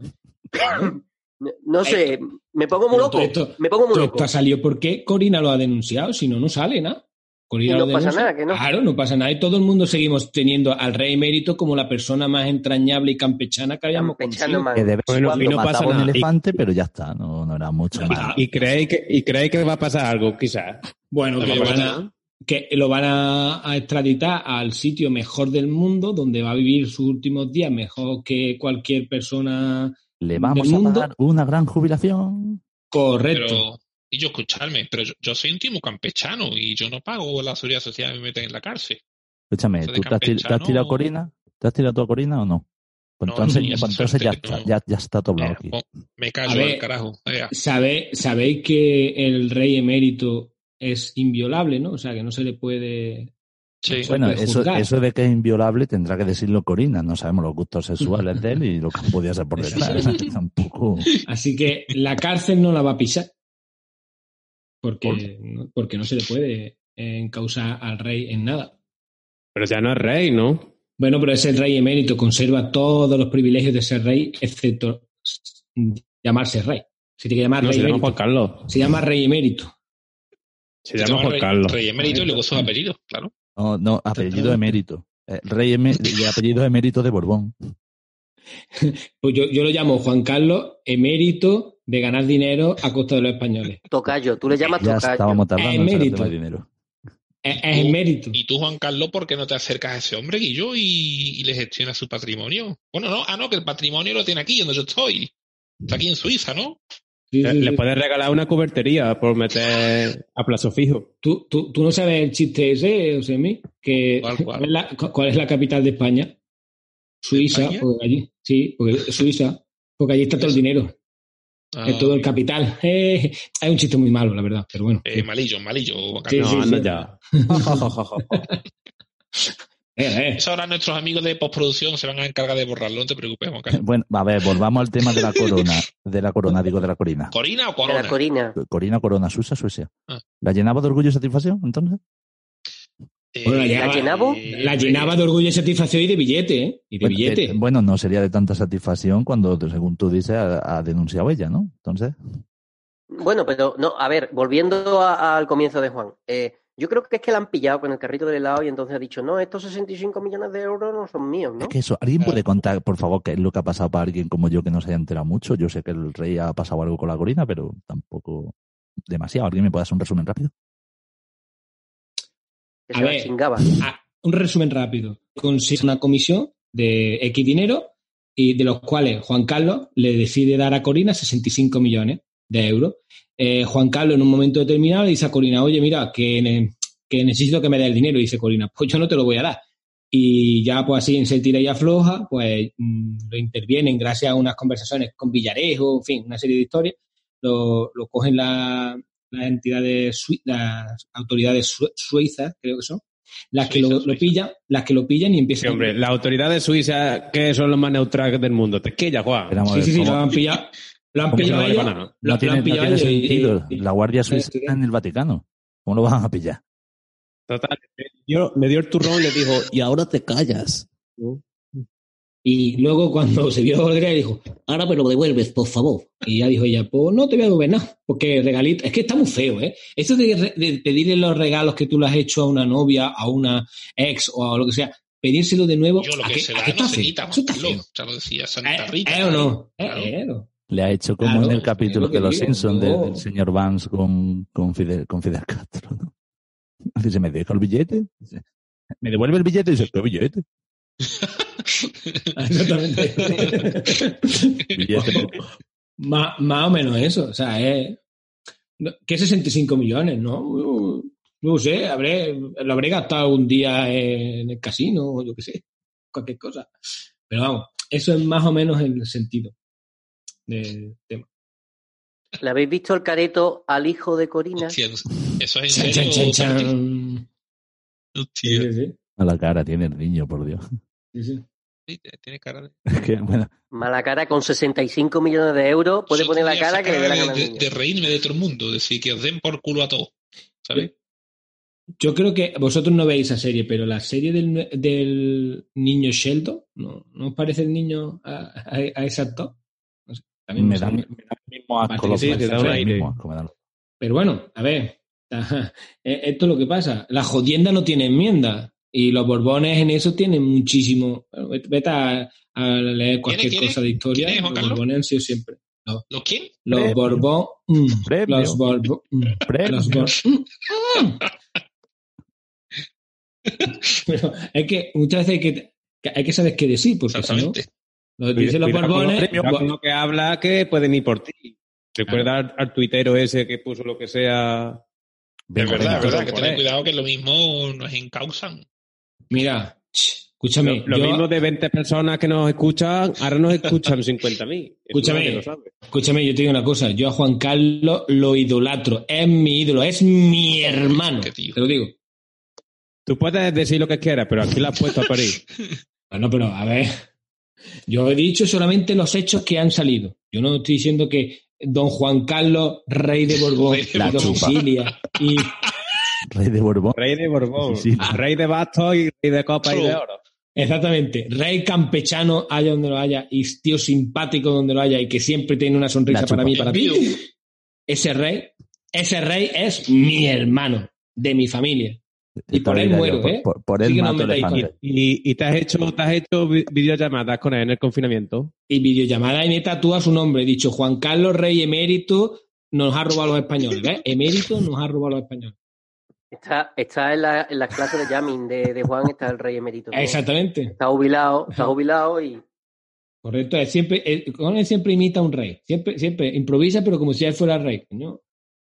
*laughs* No- no sé, me pongo muy loco, esto- me pongo muy loco. esto ha salido porque Corina lo ha denunciado, si no, no sale nada. No pasa nada, que no. Claro, no pasa nada. Y todo el mundo seguimos teniendo al rey emérito como la persona más entrañable y campechana que habíamos conocido. Que de vez Bueno, y no pasa mataba un nada. elefante, pero ya está, no, no era mucho más. ¿Y creéis que, y creéis que va a pasar algo, quizás? Bueno, No que, va a van pasar a, nada. que lo van a, a extraditar al sitio mejor del mundo, donde va a vivir sus últimos días mejor que cualquier persona Le vamos del a pagar una gran jubilación. Correcto. Pero, y yo escucharme, pero yo, yo soy un timo campechano y yo no pago la seguridad social y me meten en la cárcel. Escúchame, ¿tú te has, tir- te has campechano- tirado Corina? ¿Te has tirado tú a Corina o no? Pues No, entonces, pues entonces ya, suerte, no. ya, ya está Eh, aquí. me callo ver, al carajo. ¿Sabe- ¿Sabéis que el rey emérito es inviolable, no? O sea, que no se le puede... Sí. se Bueno, puede eso, eso de que es inviolable tendrá que decirlo Corina. No sabemos los gustos sexuales de él y lo que podía ser por *laughs* detrás. *laughs* Tampoco. Así que la cárcel no la va a pisar. Porque, no- porque no se le puede encausar al rey en nada. Pero ya no es rey, ¿no? Bueno, pero es el rey emérito, conserva todos los privilegios de ser rey, excepto llamarse rey. Se tiene que llamar No, rey se llama emérito. Juan Carlos. Se llama rey emérito. Se llama Juan rey, Carlos. rey emérito y luego sus apellidos, claro. No, no, apellido emérito. Eh, Rey emérito y apellido emérito de Borbón. *laughs* Pues yo, yo lo llamo Juan Carlos emérito de ganar dinero a costa de los españoles. *laughs* Tocayo, tú le llamas Ya tocayo. estábamos tardando en Emérito. tema de dinero. Es, es emérito. Y tú, Juan Carlos, ¿por qué no te acercas a ese hombre, Guillo, y, y le gestionas su patrimonio? Bueno, no, ah, no, que el patrimonio lo tiene aquí, donde yo estoy. Está aquí en Suiza, ¿no? Sí, Le, sí, le sí. puedes regalar una cubertería por meter a plazo fijo. ¿Tú, tú, tú no sabes el chiste ese, Josemi? Que, ¿Cuál, cuál? ¿cuál, es la, cu- cuál es la capital de España? Suiza, ¿España? porque allí, sí, porque Suiza, porque allí está todo el dinero, Ah, todo el capital. *laughs* Eh, es un chiste muy malo, la verdad, pero bueno. eh, malillo, malillo. Sí. No, sí, anda sí. ya. *laughs* Eh, eh. Eso ahora nuestros amigos de postproducción se van a encargar de borrarlo, no te preocupes, Juan Carlos. Bueno, a ver, volvamos al tema de la corona. De la corona, *laughs* digo, de la Corina. ¿Corina o De Corona? la Corina. Corina, corona, Suiza, Suecia. Ah. ¿La llenaba de orgullo y satisfacción, entonces? Eh, Bueno, la ¿La llenaba, llenaba? la llenaba de orgullo y satisfacción y de billete, ¿eh? Y de Bueno, billete. de- bueno, no sería de tanta satisfacción cuando, según tú dices, ha, ha denunciado ella, ¿no? Entonces, Bueno, pero no, a ver, volviendo a- al comienzo de Juan. eh, yo creo que es que la han pillado con el carrito del helado y entonces ha dicho, no, estos 65 millones de euros no son míos, ¿no? es que eso, ¿alguien puede contar, por favor, qué es lo que ha pasado para alguien como yo que no se haya enterado mucho? Yo sé que el rey ha pasado algo con la Corina, pero tampoco demasiado. ¿Alguien me puede hacer un resumen rápido? Que A se la ver. chingaba. Un resumen rápido. Consigue una comisión de X dinero y de los cuales Juan Carlos le decide dar a Corina 65 millones de euros. Eh, Juan Carlos en un momento determinado le dice a Corina, oye, mira, que, ne- que necesito que me dé el dinero. Y dice Corina, pues yo no te lo voy a dar. Y ya pues así en se tira y afloja, pues mm, lo intervienen gracias a unas conversaciones con Villarejo, en fin, una serie de historias. Lo, lo cogen la- las entidades, las autoridades suizas, creo que son, las que lo, lo pillan, las que lo pillan y Sí, empiezan. hombre, las autoridades suizas, que son los más neutrales del mundo. Te quilla, Juan. Sí, ver, sí, sí, ¿cómo- lo han pillado. Lo han pillado no vale ellos, para nada? lo- no lo tiene, han no pillado tiene ellos y- sentido. y- la Guardia Suiza Sí, sí. está en el Vaticano. ¿Cómo lo van a pillar? Total, le dio, le dio el turrón y le dijo, y ahora te callas. Y luego cuando se vio volver, dijo, ahora me lo devuelves, por favor. Y ya dijo ella, pues no te voy a devolver nada, porque regalito, es que está muy feo, ¿eh? Esto de, de pedirle los regalos que tú le has hecho a una novia, a una ex o a lo que sea, pedírselo de nuevo, Yo lo ¿a que qué- se da qué no está se feo? quita, Eso está feo. Ya lo decía Santa ¿Eh, Rita. ¿eh o no? ¿Eh, Claro. eh, no? Le ha hecho como Claro, en el capítulo lo que de Los Simpsons de- no. del señor Vance con, con, Fidel, con Fidel Castro. ¿no? *laughs* Dice, ¿me deja el billete? Dice, ¿Me devuelve el billete? Dice, ¿qué billete? *laughs* Exactamente. *laughs* Más, más o menos eso. O sea, es. ¿Qué 65 millones? No, no sé, habré, lo habré gastado un día en el casino, o yo qué sé, cualquier cosa. Pero vamos, eso es más o menos el sentido del tema. ¿Le habéis visto el careto al hijo de Corina? Hostia, eso es Chan, chan, chan, chan. Hostia. Sí, sí, A la cara tiene el niño, por Dios. sí, sí. Tiene cara de... *laughs* Bueno, Mala cara con 65 millones de euros. Puede Yo poner la cara que le dé la de, gana al de- niño. de reírme de todo el mundo, decir que os den por culo a todos. ¿Sabes? Yo creo que vosotros no veis esa serie, pero la serie del, del niño Sheldon, ¿no, ¿no os parece el niño a, a- a ese actor? No sé, también me el mismo asco. Sí, te da un el aire. mismo asco me. Pero bueno, a ver, *laughs* eh, esto es lo que pasa. La jodienda no tiene enmienda y los borbones en eso tienen muchísimo. vete- a, a leer cualquier cosa de historia. ¿Quién es, Juan Los borbones han sido siempre. ¿Los quién? Los Premio. borbón. mm, Premio. los borbón. mm, los bor- mm. *laughs* Pero es que muchas veces hay que, hay que saber qué decir, porque si no, Exactamente. lo dicen los borbones. con lo que habla que pueden ir por ti. Recuerda al, al tuitero ese que puso lo que sea. Es verdad, es verdad, que tener cuidado que lo mismo nos encausan. Mira, ch, escúchame. Lo yo- mismo de 20 personas que nos escuchan, ahora nos escuchan *laughs* 50.000. Eso Escúchame. Escúchame, yo te digo una cosa. Yo a Juan Carlos lo idolatro. Es mi ídolo, es mi hermano. Te lo digo. Tú puedes decir lo que quieras, pero aquí la has puesto a parir. *laughs* Bueno, pero a ver. Yo he dicho solamente los hechos que han salido. Yo no estoy diciendo que don Juan Carlos, rey de Borbón, Rey de la Borbón. Sicilia y Rey de Borbón. Rey de Borbón, Sí, sí. rey de bastos y rey de copa y de oro. exactamente, rey campechano, haya donde lo haya, y tío simpático donde lo haya, y que siempre tiene una sonrisa para mí y para ti. Ese rey, ese rey es mi hermano, de mi familia. Y por él muero, yo, ¿eh? Por, por él Sí que no mato. Y, y te has hecho, te has hecho vi- videollamadas con él en el confinamiento. y videollamada y me tatúa su nombre. He dicho, Juan Carlos Rey Emérito nos ha robado a los españoles. ¿ves? Emérito nos ha robado a los españoles. Está, está en, la, en las clases de jamming de, de Juan, está el rey emérito. Exactamente. Está jubilado, está jubilado y Correcto. Es siempre, él, con él siempre imita a un rey. Siempre, siempre improvisa, pero como si él fuera el rey. coño.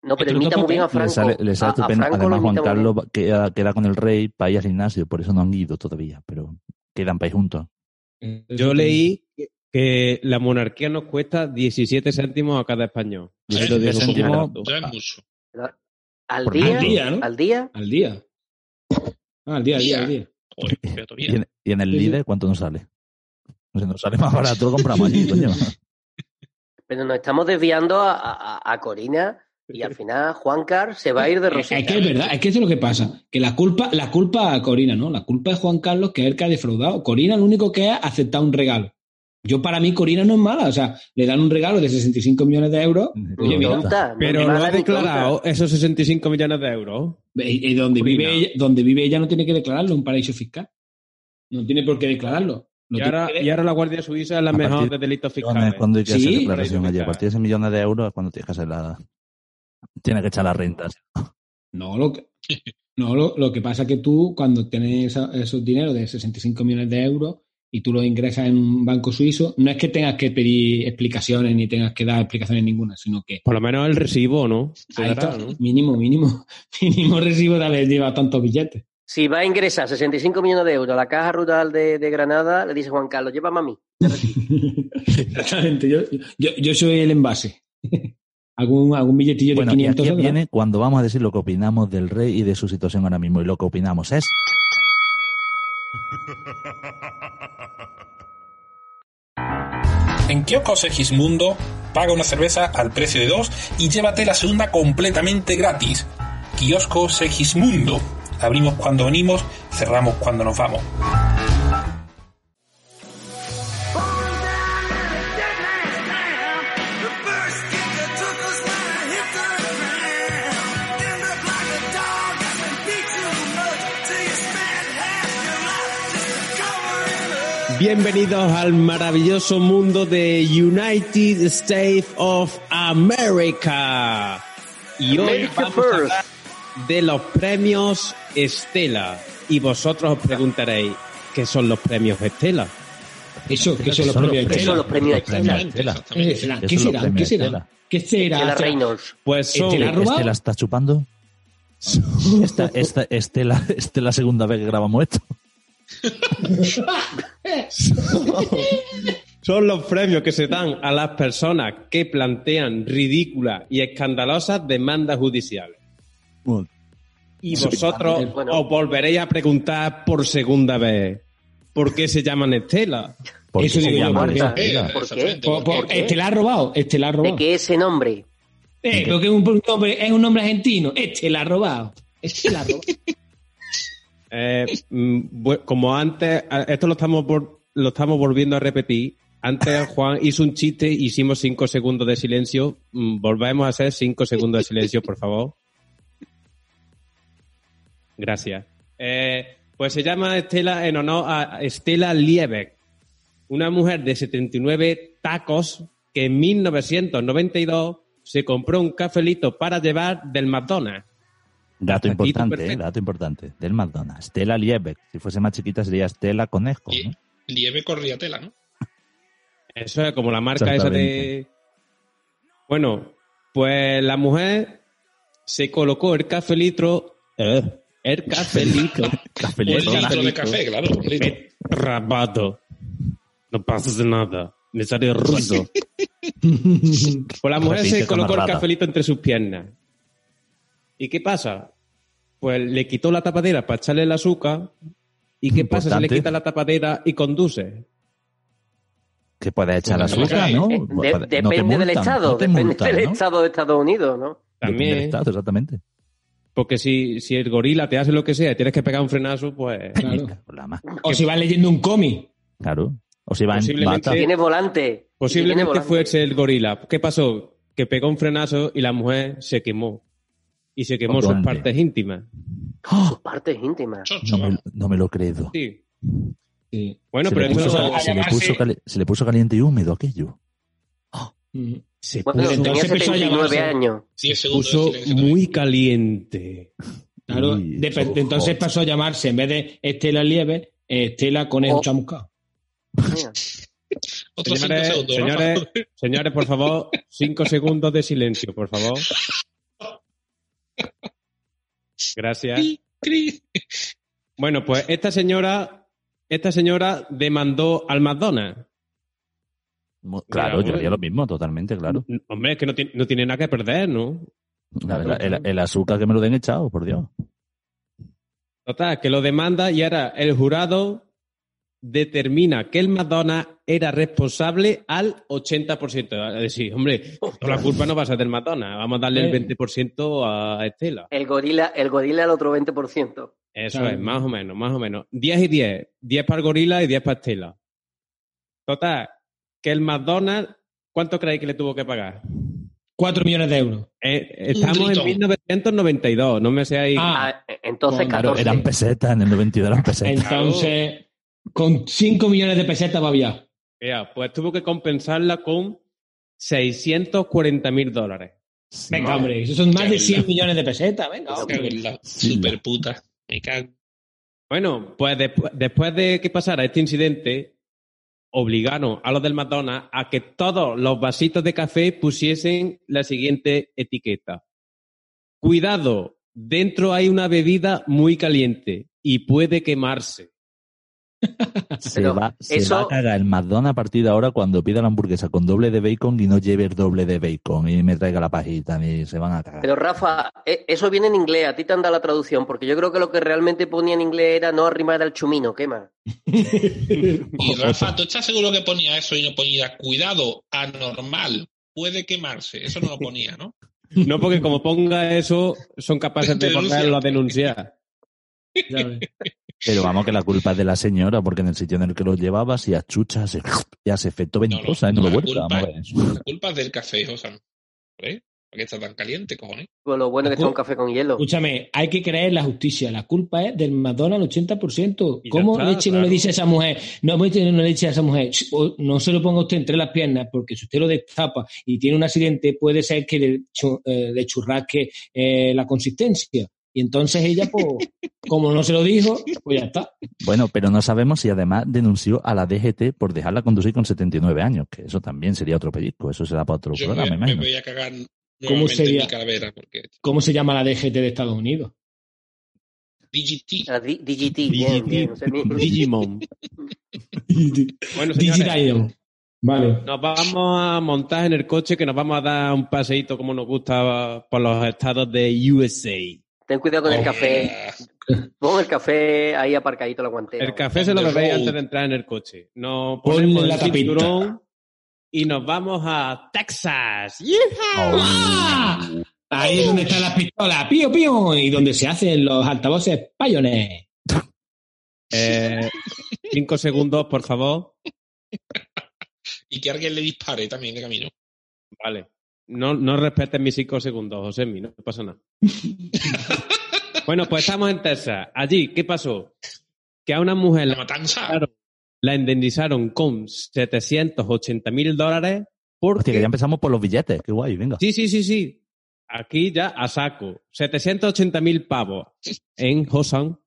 no, pero no imita muy bien a. Franco. Le sale, le sale A- a estupendo. Además, Juan Carlos queda, queda con el rey para ir al gimnasio, por eso no han ido todavía, pero quedan para ir juntos. Yo leí que, la monarquía nos cuesta 17 céntimos a cada español. Sí, Ahí lo digo céntimos. como dato. Ya es mucho. Al día, Al día, ¿no? al día, Al día. Ah, al día, al día, al día. Joder, Y en, y en el líder, ¿cuánto nos sale? No sé, nos sale más barato, lo compramos allí, coño. *laughs* pero nos estamos desviando a, a- a Corina y al final Juan Car se va a ir de Es Rosita. es que es verdad, es que eso es lo que pasa. Que la culpa, la culpa a Corina, ¿no? La culpa es Juan Carlos, que es el que ha defraudado. Corina lo único que ha aceptado un regalo. Yo, para mí, Corina no es mala. O sea, le dan un regalo de 65 millones de euros. Oye, tonta, ni Pero mala ha declarado esos 65 millones de euros. Y, y donde, Corina. vive ella, donde vive ella no tiene que declararlo, un paraíso fiscal. No tiene por qué declararlo. Lo Y ahora, que- y ahora la Guardia Suiza es la A mejor de delitos fiscales. cuando hay que Sí, hacer declaración allí. A partir de ese millones de euros es cuando tienes que hacer la... Tienes que echar las rentas. No, lo que, *laughs* no lo, lo que pasa es que tú, cuando tienes esos dineros de 65 millones de euros y tú los ingresas en un banco suizo, no es que tengas que pedir explicaciones ni tengas que dar explicaciones ninguna, sino que Por lo menos el recibo, ¿no? Se ahí dará, está, ¿no? mínimo, mínimo, *laughs* mínimo recibo de haber llevado tantos billetes. Si va a ingresar 65 millones de euros a la caja rural de, de Granada, le dice Juan Carlos, llévame a mí. *laughs* Exactamente, yo, yo, yo soy el envase. *laughs* algún, algún billetillo Bueno, de y 500 aquí euros. viene cuando vamos a decir lo que opinamos del rey y de su situación ahora mismo. Y lo que opinamos es... *laughs* En Kiosco Segismundo, paga una cerveza al precio de dos y llévate la segunda completamente gratis. Kiosco Segismundo. Abrimos cuando venimos, cerramos cuando nos vamos. Bienvenidos al maravilloso mundo de United States of America. Y hoy America vamos a first. hablar de los premios Estela. Y vosotros os preguntaréis, ¿qué son los premios Estela? Eso, que son los premios son los Estela. Estela. ¿Qué ¿Qué son premios ¿Qué? Estela. ¿Qué será? Estela O sea, Reynolds. Pues son... Estela? ¿Estela está chupando? *laughs* Esta, esta, Estela, esta es la segunda vez que grabamos esto. *laughs* Son los premios que se dan a las personas que plantean ridículas y escandalosas demandas judiciales. Bueno, Y vosotros Bueno. os volveréis a preguntar por segunda vez por qué se llaman Estela. ¿por qué Eso se digo yo, llama ¿por qué? Estela? Eh, ¿Por qué? frente, Por- ¿por por- qué? este la ha robado, este la ha ¿De robado. qué ese nombre? Eh, porque es un nombre, es un nombre argentino. Este la ha robado. Este la ha robado. *laughs* Eh, mm, como antes, esto lo estamos, lo estamos volviendo a repetir. Antes *laughs* Juan hizo un chiste, hicimos cinco segundos de silencio. Mm, Volvemos a hacer cinco segundos de silencio, por favor. Gracias. Eh, pues se llama Estela en honor a Estela Liebeck, una mujer de 79 tacos que en 1992 se compró un cafelito para llevar del McDonald's. Dato Hasta importante, eh, dato importante. Del McDonald's. Stella Liebeck. Si fuese más chiquita sería Stella Conejo, ¿no? Lieve corría tela, ¿no? Eso es como la marca esa de... Bueno, pues la mujer se colocó el cafelito... eh, el cafelito... Un *laughs* Cafelito. litro de café, claro. litro. rabato. No pasa nada. Me sale ruso. *laughs* Pues la mujer se colocó el cafelito entre sus piernas. ¿Y qué pasa? Pues le quitó la tapadera para echarle el azúcar. ¿Y qué pasa si le quita la tapadera y conduce? Que puede echar la Bueno, azúcar. ¿no? Eh, de- Puede- no te depende del estado, no depende multan, del ¿no? estado de Estados Unidos, ¿no? Depende del También. estado, exactamente. Porque si, si el gorila te hace lo que sea y tienes que pegar un frenazo, pues Claro. Ma- O si vas leyendo un cómic. Claro. O si va en Posiblemente-. Tiene volante. Tiene posiblemente volante. fuese el gorila. ¿Qué pasó? Que pegó un frenazo y la mujer se quemó. Y se quemó sus partes íntimas. Sus partes íntimas. No me, no me lo creo. Sí. Sí. Bueno, se, pero le puso, eso a se le puso cali- se le puso caliente y húmedo aquello. Mm. se Bueno, Pues tenía entonces empezó a 79 llamarse- años. 10 segundos de puso muy caliente. Claro, de- entonces pasó a llamarse, en vez de Estela Lieber, Estela Conejo Oh. Chamuscado. Mira. *laughs* Otros 5 Señores, segundos. señores, Rafa. *laughs* señores, por favor, cinco segundos de silencio, por favor. Gracias. Bueno, pues esta señora, esta señora demandó al McDonald's. Claro, yo haría lo mismo, totalmente, claro. Hombre, es que no tiene, no tiene nada que perder, ¿no? La verdad, el, el azúcar que me lo den echado, por Dios. Total, que lo demanda y ahora el jurado determina que el McDonald's era responsable al 80%. Es decir, hombre, la culpa no va a ser del McDonald's, vamos a darle el 20% a Estela. El gorila, el gorila al otro 20%. Eso Claro. es, más o menos, más o menos. 10 y 10. 10 para el gorila y 10 para Estela. Total, que el McDonald's, ¿cuánto creéis que le tuvo que pagar? 4 millones de euros. Eh, estamos en gritón. 1992, no me seáis... Ah, Ah, entonces Bueno, Claro, 14. eran pesetas, en el 92 eran pesetas. entonces, con 5 millones de pesetas va a pues tuvo que compensarla con 640 mil dólares. Venga, hombre, eso son más de Qué 100 verdad. millones de pesetas. Venga, hombre. super puta. Me cago. Bueno, pues despu- después de que pasara este incidente, obligaron a los del McDonald's a que todos los vasitos de café pusiesen la siguiente etiqueta. Cuidado, dentro hay una bebida muy caliente y puede quemarse. Se, va, se eso- va a cagar el McDonald's a partir de ahora cuando pida la hamburguesa con doble de bacon y no lleve el doble de bacon y me traiga la pajita y se van a cagar. Pero Rafa, e- eso viene en inglés, a ti te han dado la traducción, porque yo creo que lo que realmente ponía en inglés era no arrimar al chumino, ¿qué más? *laughs* Y Rafa, ¿tú estás seguro que ponía eso y no ponía cuidado, anormal, puede quemarse? Eso no lo ponía, ¿no? No porque como ponga eso, son capaces de volverlo a denunciar. *laughs* Ya ves. Pero vamos que la culpa es de la señora porque en el sitio en el que lo llevaba si achucha hace, *laughs* y hace efecto ventosa y no lo la vuelta. culpa, Vamos a ver eso. la culpa es del café, José. ¿Eh? ¿Por qué está tan caliente, cojones? Pues lo bueno que está un café con hielo. Escúchame, hay que creer en la justicia. La culpa es del McDonald's al 80%. Y ya ¿Cómo está, leche no claro. le dice a esa mujer? No, no le dice a esa mujer, "Ch, o no se lo ponga usted entre las piernas porque si usted lo destapa y tiene un accidente puede ser que le, eh, le churrasque eh, la consistencia. Y entonces ella, pues, como no se lo dijo, pues ya está. Bueno, pero no sabemos si además denunció a la DGT por dejarla conducir con 79 años, que eso también sería otro pellizco, eso será para otro Yo programa, me me imagino. voy a cagar nuevamente sería? en mi calavera porque ¿Cómo se llama la DGT de Estados Unidos? DGT. La di- DGT, bien, bien. o sea, ni- Digimon. Bueno, señores, Digital. Vale. Nos vamos a montar en el coche que nos vamos a dar un paseíto como nos gusta por los estados de USA. Ten cuidado con el Oh. café. Pon el café ahí aparcadito la guantera. El café se lo bebéis antes de entrar en el coche. Nos ponemos la el cinturón y nos vamos a Texas. ¡Ah! Ahí es donde están las pistolas, pío, pío, y donde se hacen los altavoces payones. Eh, cinco segundos, por favor. Y que alguien le dispare también de camino. Vale. No, no respetes mis cinco segundos, Josemi, no pasa nada. *laughs* bueno, pues estamos en Texas. Allí, ¿qué pasó? Que a una mujer La la, matanza. indemnizaron- la indemnizaron con 780 mil dólares porque... Hostia, que ya empezamos por los billetes. Qué guay, venga. Sí, sí, sí, sí. Aquí ya a saco. 780 mil pavos en Hosan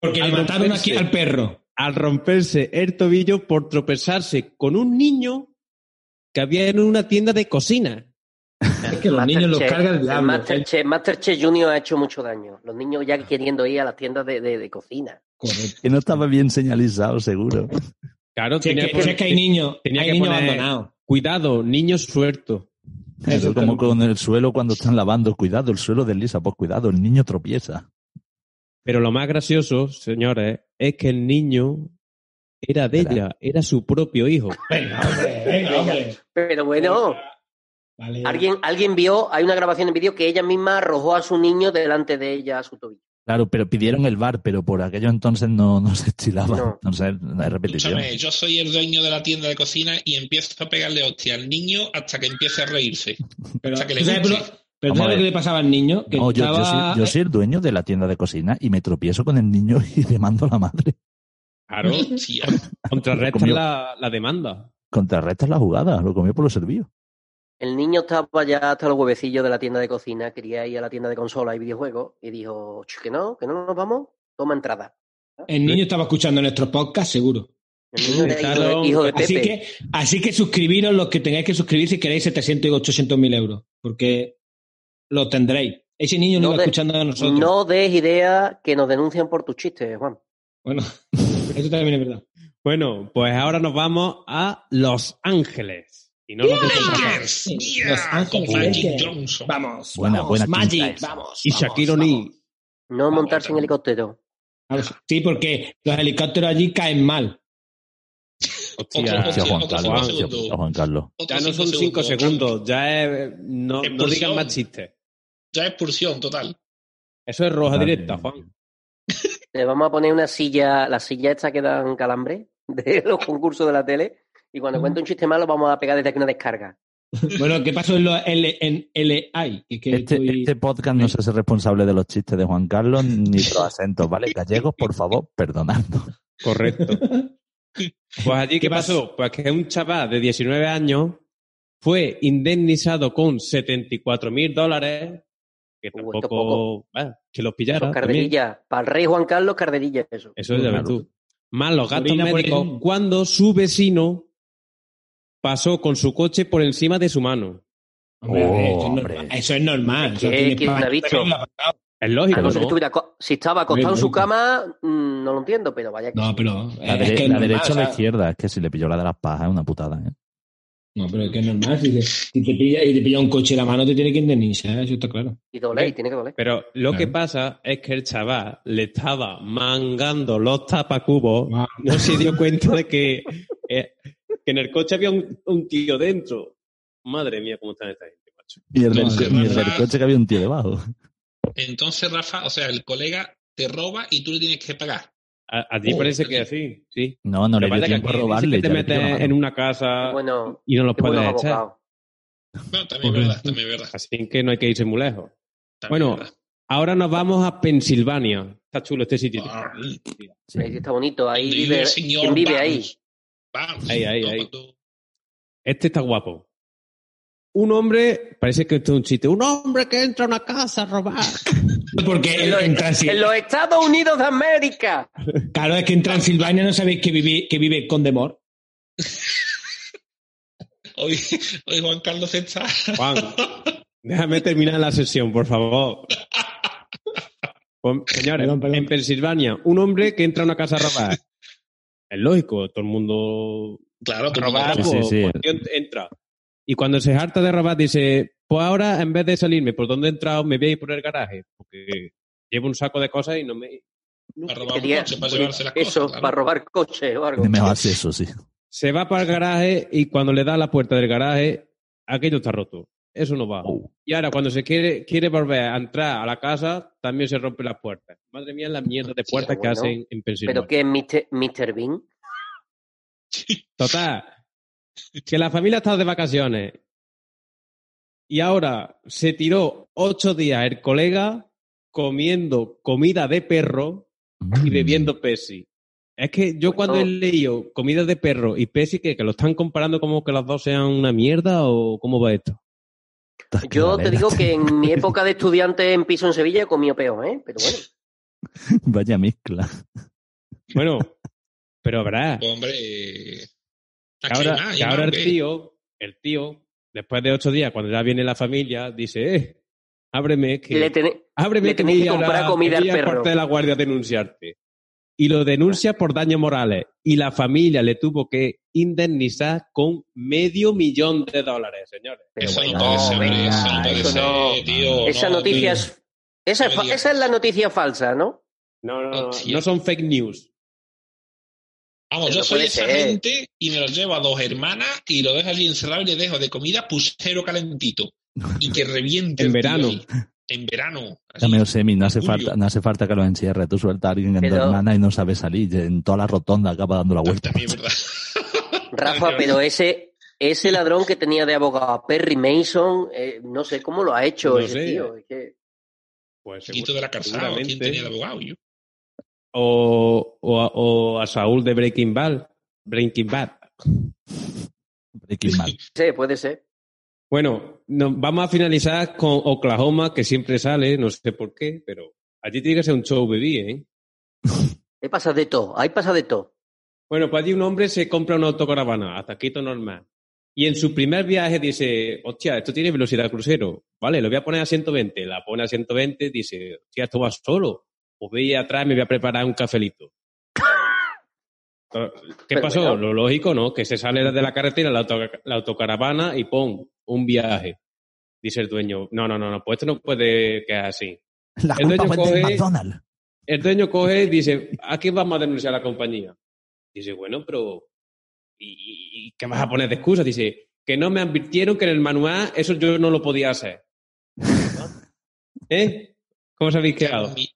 Porque le mataron aquí al perro. al romperse el tobillo por tropezarse con un niño que había en una tienda de cocina. Es que los niños los carga el diablo. Masterchef, Masterchef Junior ha hecho mucho daño. Los niños ya queriendo ir a las tiendas de, de- de cocina. Correcto. Que no estaba bien señalizado, seguro. Claro, Si es tenía que, es que hay niños, tenía hay que niños poner- abandonados. Cuidado, niños sueltos. Eso como con el suelo cuando están lavando. Cuidado, el suelo desliza. Pues cuidado, el niño tropieza. Pero lo más gracioso, señores, es que el niño era de Era. ella, era su propio hijo. Venga, hombre, venga, hombre. Pero bueno, Vale. alguien, alguien vio, hay una grabación en vídeo que ella misma arrojó a su niño delante de ella a su tobillo. Claro, pero pidieron el bar, pero por aquello entonces no, no se estilaba. No. Entonces, no hay repetición. Escúchame, yo soy el dueño de la tienda de cocina y empiezo a pegarle hostia al niño hasta que empiece a reírse. *laughs* Pero, hasta que le ¿tú sabes, pero- pero Vamos a ¿sabes lo que le pasaba al niño? Que No, yo, yo estaba... soy, yo soy el dueño de la tienda de cocina y me tropiezo con el niño y *laughs* demando a la madre. Claro, Hostia. *laughs* contrarrestan Comió. la, la demanda. Contrarrestas la jugada, lo comió por los servidos. El niño estaba ya hasta los huevecillos de la tienda de cocina, quería ir a la tienda de consolas y videojuegos y dijo, "Ch, que no, que no nos vamos, toma entrada. El niño estaba escuchando nuestro podcast, seguro. El niño era hijo de, Claro, hijo de Así que, así que suscribiros los que tengáis que suscribir si queréis 700 y 800 mil euros, porque lo tendréis. Ese niño no, No iba de- escuchando a nosotros. No des idea que nos denuncian por tus chistes, Juan. Bueno, *laughs* eso también es verdad. Bueno, pues ahora nos vamos a Los Ángeles. Y no. Lakers, Sí, yeah, Los Ángeles Magic. Johnson. Vamos, Buena, vamos, buena Magic, vamos. Y vamos, Shaquille vamos. O'Neal. No montarse en helicóptero. Vamos. Sí, porque los helicópteros allí caen mal. Hostia, otro, Hostia, Juan otro Carlos. hostia. Juan Ya no son cinco segundos, ya es. No, no digan más chistes. Ya expulsión total. Eso es roja directa. Juan. Le vamos a poner una silla, la silla esta que dan calambre de los concursos de la tele. Y cuando cuente un chiste malo, vamos a pegar desde aquí una descarga. *laughs* Bueno, ¿qué pasó en, los L, en LI? Que, que Este, estoy- este podcast no se hace responsable de los chistes de Juan Carlos *laughs* ni de los acentos, ¿vale? Gallegos, por favor, perdonadnos. Correcto. *laughs* Pues allí, ¿qué ¿Qué pasó? Pues que un chaval de 19 años fue indemnizado con 74 mil dólares, que tampoco, bueno, que los también. carderilla. Para el rey Juan Carlos, carderilla eso. Eso ya ves tú. Más los gastos médicos cuando su vecino pasó con su coche por encima de su mano. Hombre, eso, es Oh, normal. hombre. Eso es normal. Es que- ha dicho. Es lógico, si estaba acostado en su cama, mm, no lo entiendo, pero vaya que No, sí. pero. La, es dere- que es la normal, derecha o la izquierda, es que si le pilló la de las pajas es una putada, ¿eh? No, pero es que es normal. Si te, si te pilla, y te pilla un coche en la mano, te tiene que indemnizar. Eso está claro. Y doler, y tiene que doler. Pero lo que pasa es que el chaval le estaba mangando los tapacubos, Wow. no se dio cuenta de que, eh, que en el coche había un, un tío dentro. Madre mía, cómo están esta gente, macho. Y y el coche que había un tío debajo. Entonces, Rafa, o sea, el colega te roba y tú le tienes que pagar. A, a ti Oh, parece que así, sí. No, no le dio tiempo a robarle. que te metes en una casa Bueno, y no los puedes echar. Bueno, también es verdad, también es verdad. Así que no hay que irse muy lejos. también Bueno, verdad. ahora nos vamos a Pensilvania. Está chulo este sitio. Ah, Sí. Sí está bonito. Ahí vive. el señor ¿Quién vive ahí? Ahí, ahí. Este está guapo. Un hombre, parece que esto es un chiste, un hombre que entra a una casa a robar. *laughs* Porque En los, en Transil- en los Estados Unidos de América. claro, es que en Transilvania no sabéis que vive, que vive Condemor. Hoy, *laughs* hoy Juan Carlos está. Juan, déjame terminar la sesión, por favor. *laughs* Pues, señores, Perdón, perdón. en Pensilvania, un hombre que entra a una casa a robar. Es lógico, todo el mundo Claro, tú robar, no Sí, pues, sí. pues, tío, entra. Y cuando se harta de robar, dice, pues ahora, en vez de salirme por donde he entrado, me voy a ir por el garaje. Porque llevo un saco de cosas y no me... no- Para robar un Quería- coche, para llevarse las Eso, cosas. claro. para robar coche o algo. Mejor hacer eso, sí. Se va para el garaje y cuando le da a la puerta del garaje, aquello está roto. Eso no va. Oh. Y ahora, cuando se quiere, quiere volver a entrar a la casa, también se rompe las puertas. Madre mía, la mierda de puertas que bueno. hacen en pensión. ¿Pero qué es Mr. Bean? *laughs* Total. Que la familia está de vacaciones. Y ahora se tiró ocho días el colega comiendo comida de perro y bebiendo Pepsi. Es que yo cuando he leído comida de perro y Pepsi, que, que lo están comparando como que las dos sean una mierda o cómo va esto. Yo te digo que en *laughs* mi época de estudiante en piso en Sevilla he comido peor, ¿eh? Pero bueno. *laughs* Vaya mezcla. Bueno, *laughs* pero verás, Pues, hombre, ahora, que ahora el tío, el tío, después de ocho días, cuando ya viene la familia, dice, eh, ábreme que... Le, tené- Ábreme le que que a comprar la- comida al perro. cuartel de la guardia a denunciarte. Y lo denuncia por daños morales. Y la familia le tuvo que indemnizar con medio millón de dólares, señores. Pero Eso bueno, no puede ser, hombre, venga, eso no puede eso ser, no. tío. Esa no, noticia tío. es... Esa, es esa es la noticia falsa, ¿no? No, no, no, no son fake news. Vamos, Pero yo soy esa ser. gente y me lo llevo a dos hermanas y lo dejo allí encerrado y le dejo de comida pusero calentito. Y que reviente. En tío verano. En verano. así. Dame o semi, no hace Julio. falta, no hace falta que lo encierre. Tú sueltas a alguien en tu Pero- hermana y no sabe salir. En toda la rotonda acaba dando la vuelta. También verdad. *laughs* Rafa, pero ese, ese ladrón que tenía de abogado a Perry Mason, eh, no sé cómo lo ha hecho No ese sé. tío. es que- Pues Chiquito de la calzada, ¿quién tenía de abogado? Yo. O, o, a- o a Saúl de Breaking Bad. Breaking Bad. Breaking Bad. *laughs* Sí, puede ser. Bueno, nos vamos a finalizar con Oklahoma, que siempre sale, no sé por qué, pero allí tiene que ser un show bebé, ¿eh? *laughs* Ahí pasa de todo, ahí pasa de todo. Bueno, pues allí un hombre se compra una autocaravana, hasta Quito normal. Y en su primer viaje dice, hostia, esto tiene velocidad crucero. Vale, lo voy a poner a 120. La pone a 120, dice, hostia, esto va solo. Pues voy atrás, me voy a preparar un cafelito. ¿Qué pasó? Lo lógico, ¿no? Que se sale de la carretera la, auto- la autocaravana y pon un viaje. Dice el dueño, no, no, no, no, pues esto no puede quedar así. La El dueño coge- McDonald's. El dueño coge y dice, ¿a quién vamos a denunciar a la compañía? Dice, bueno, pero ¿y, y- y qué vas a poner de excusa? Dice, que no me advirtieron que en el manual eso yo no lo podía hacer. ¿Eh? ¿Cómo os habéis quedado? Me,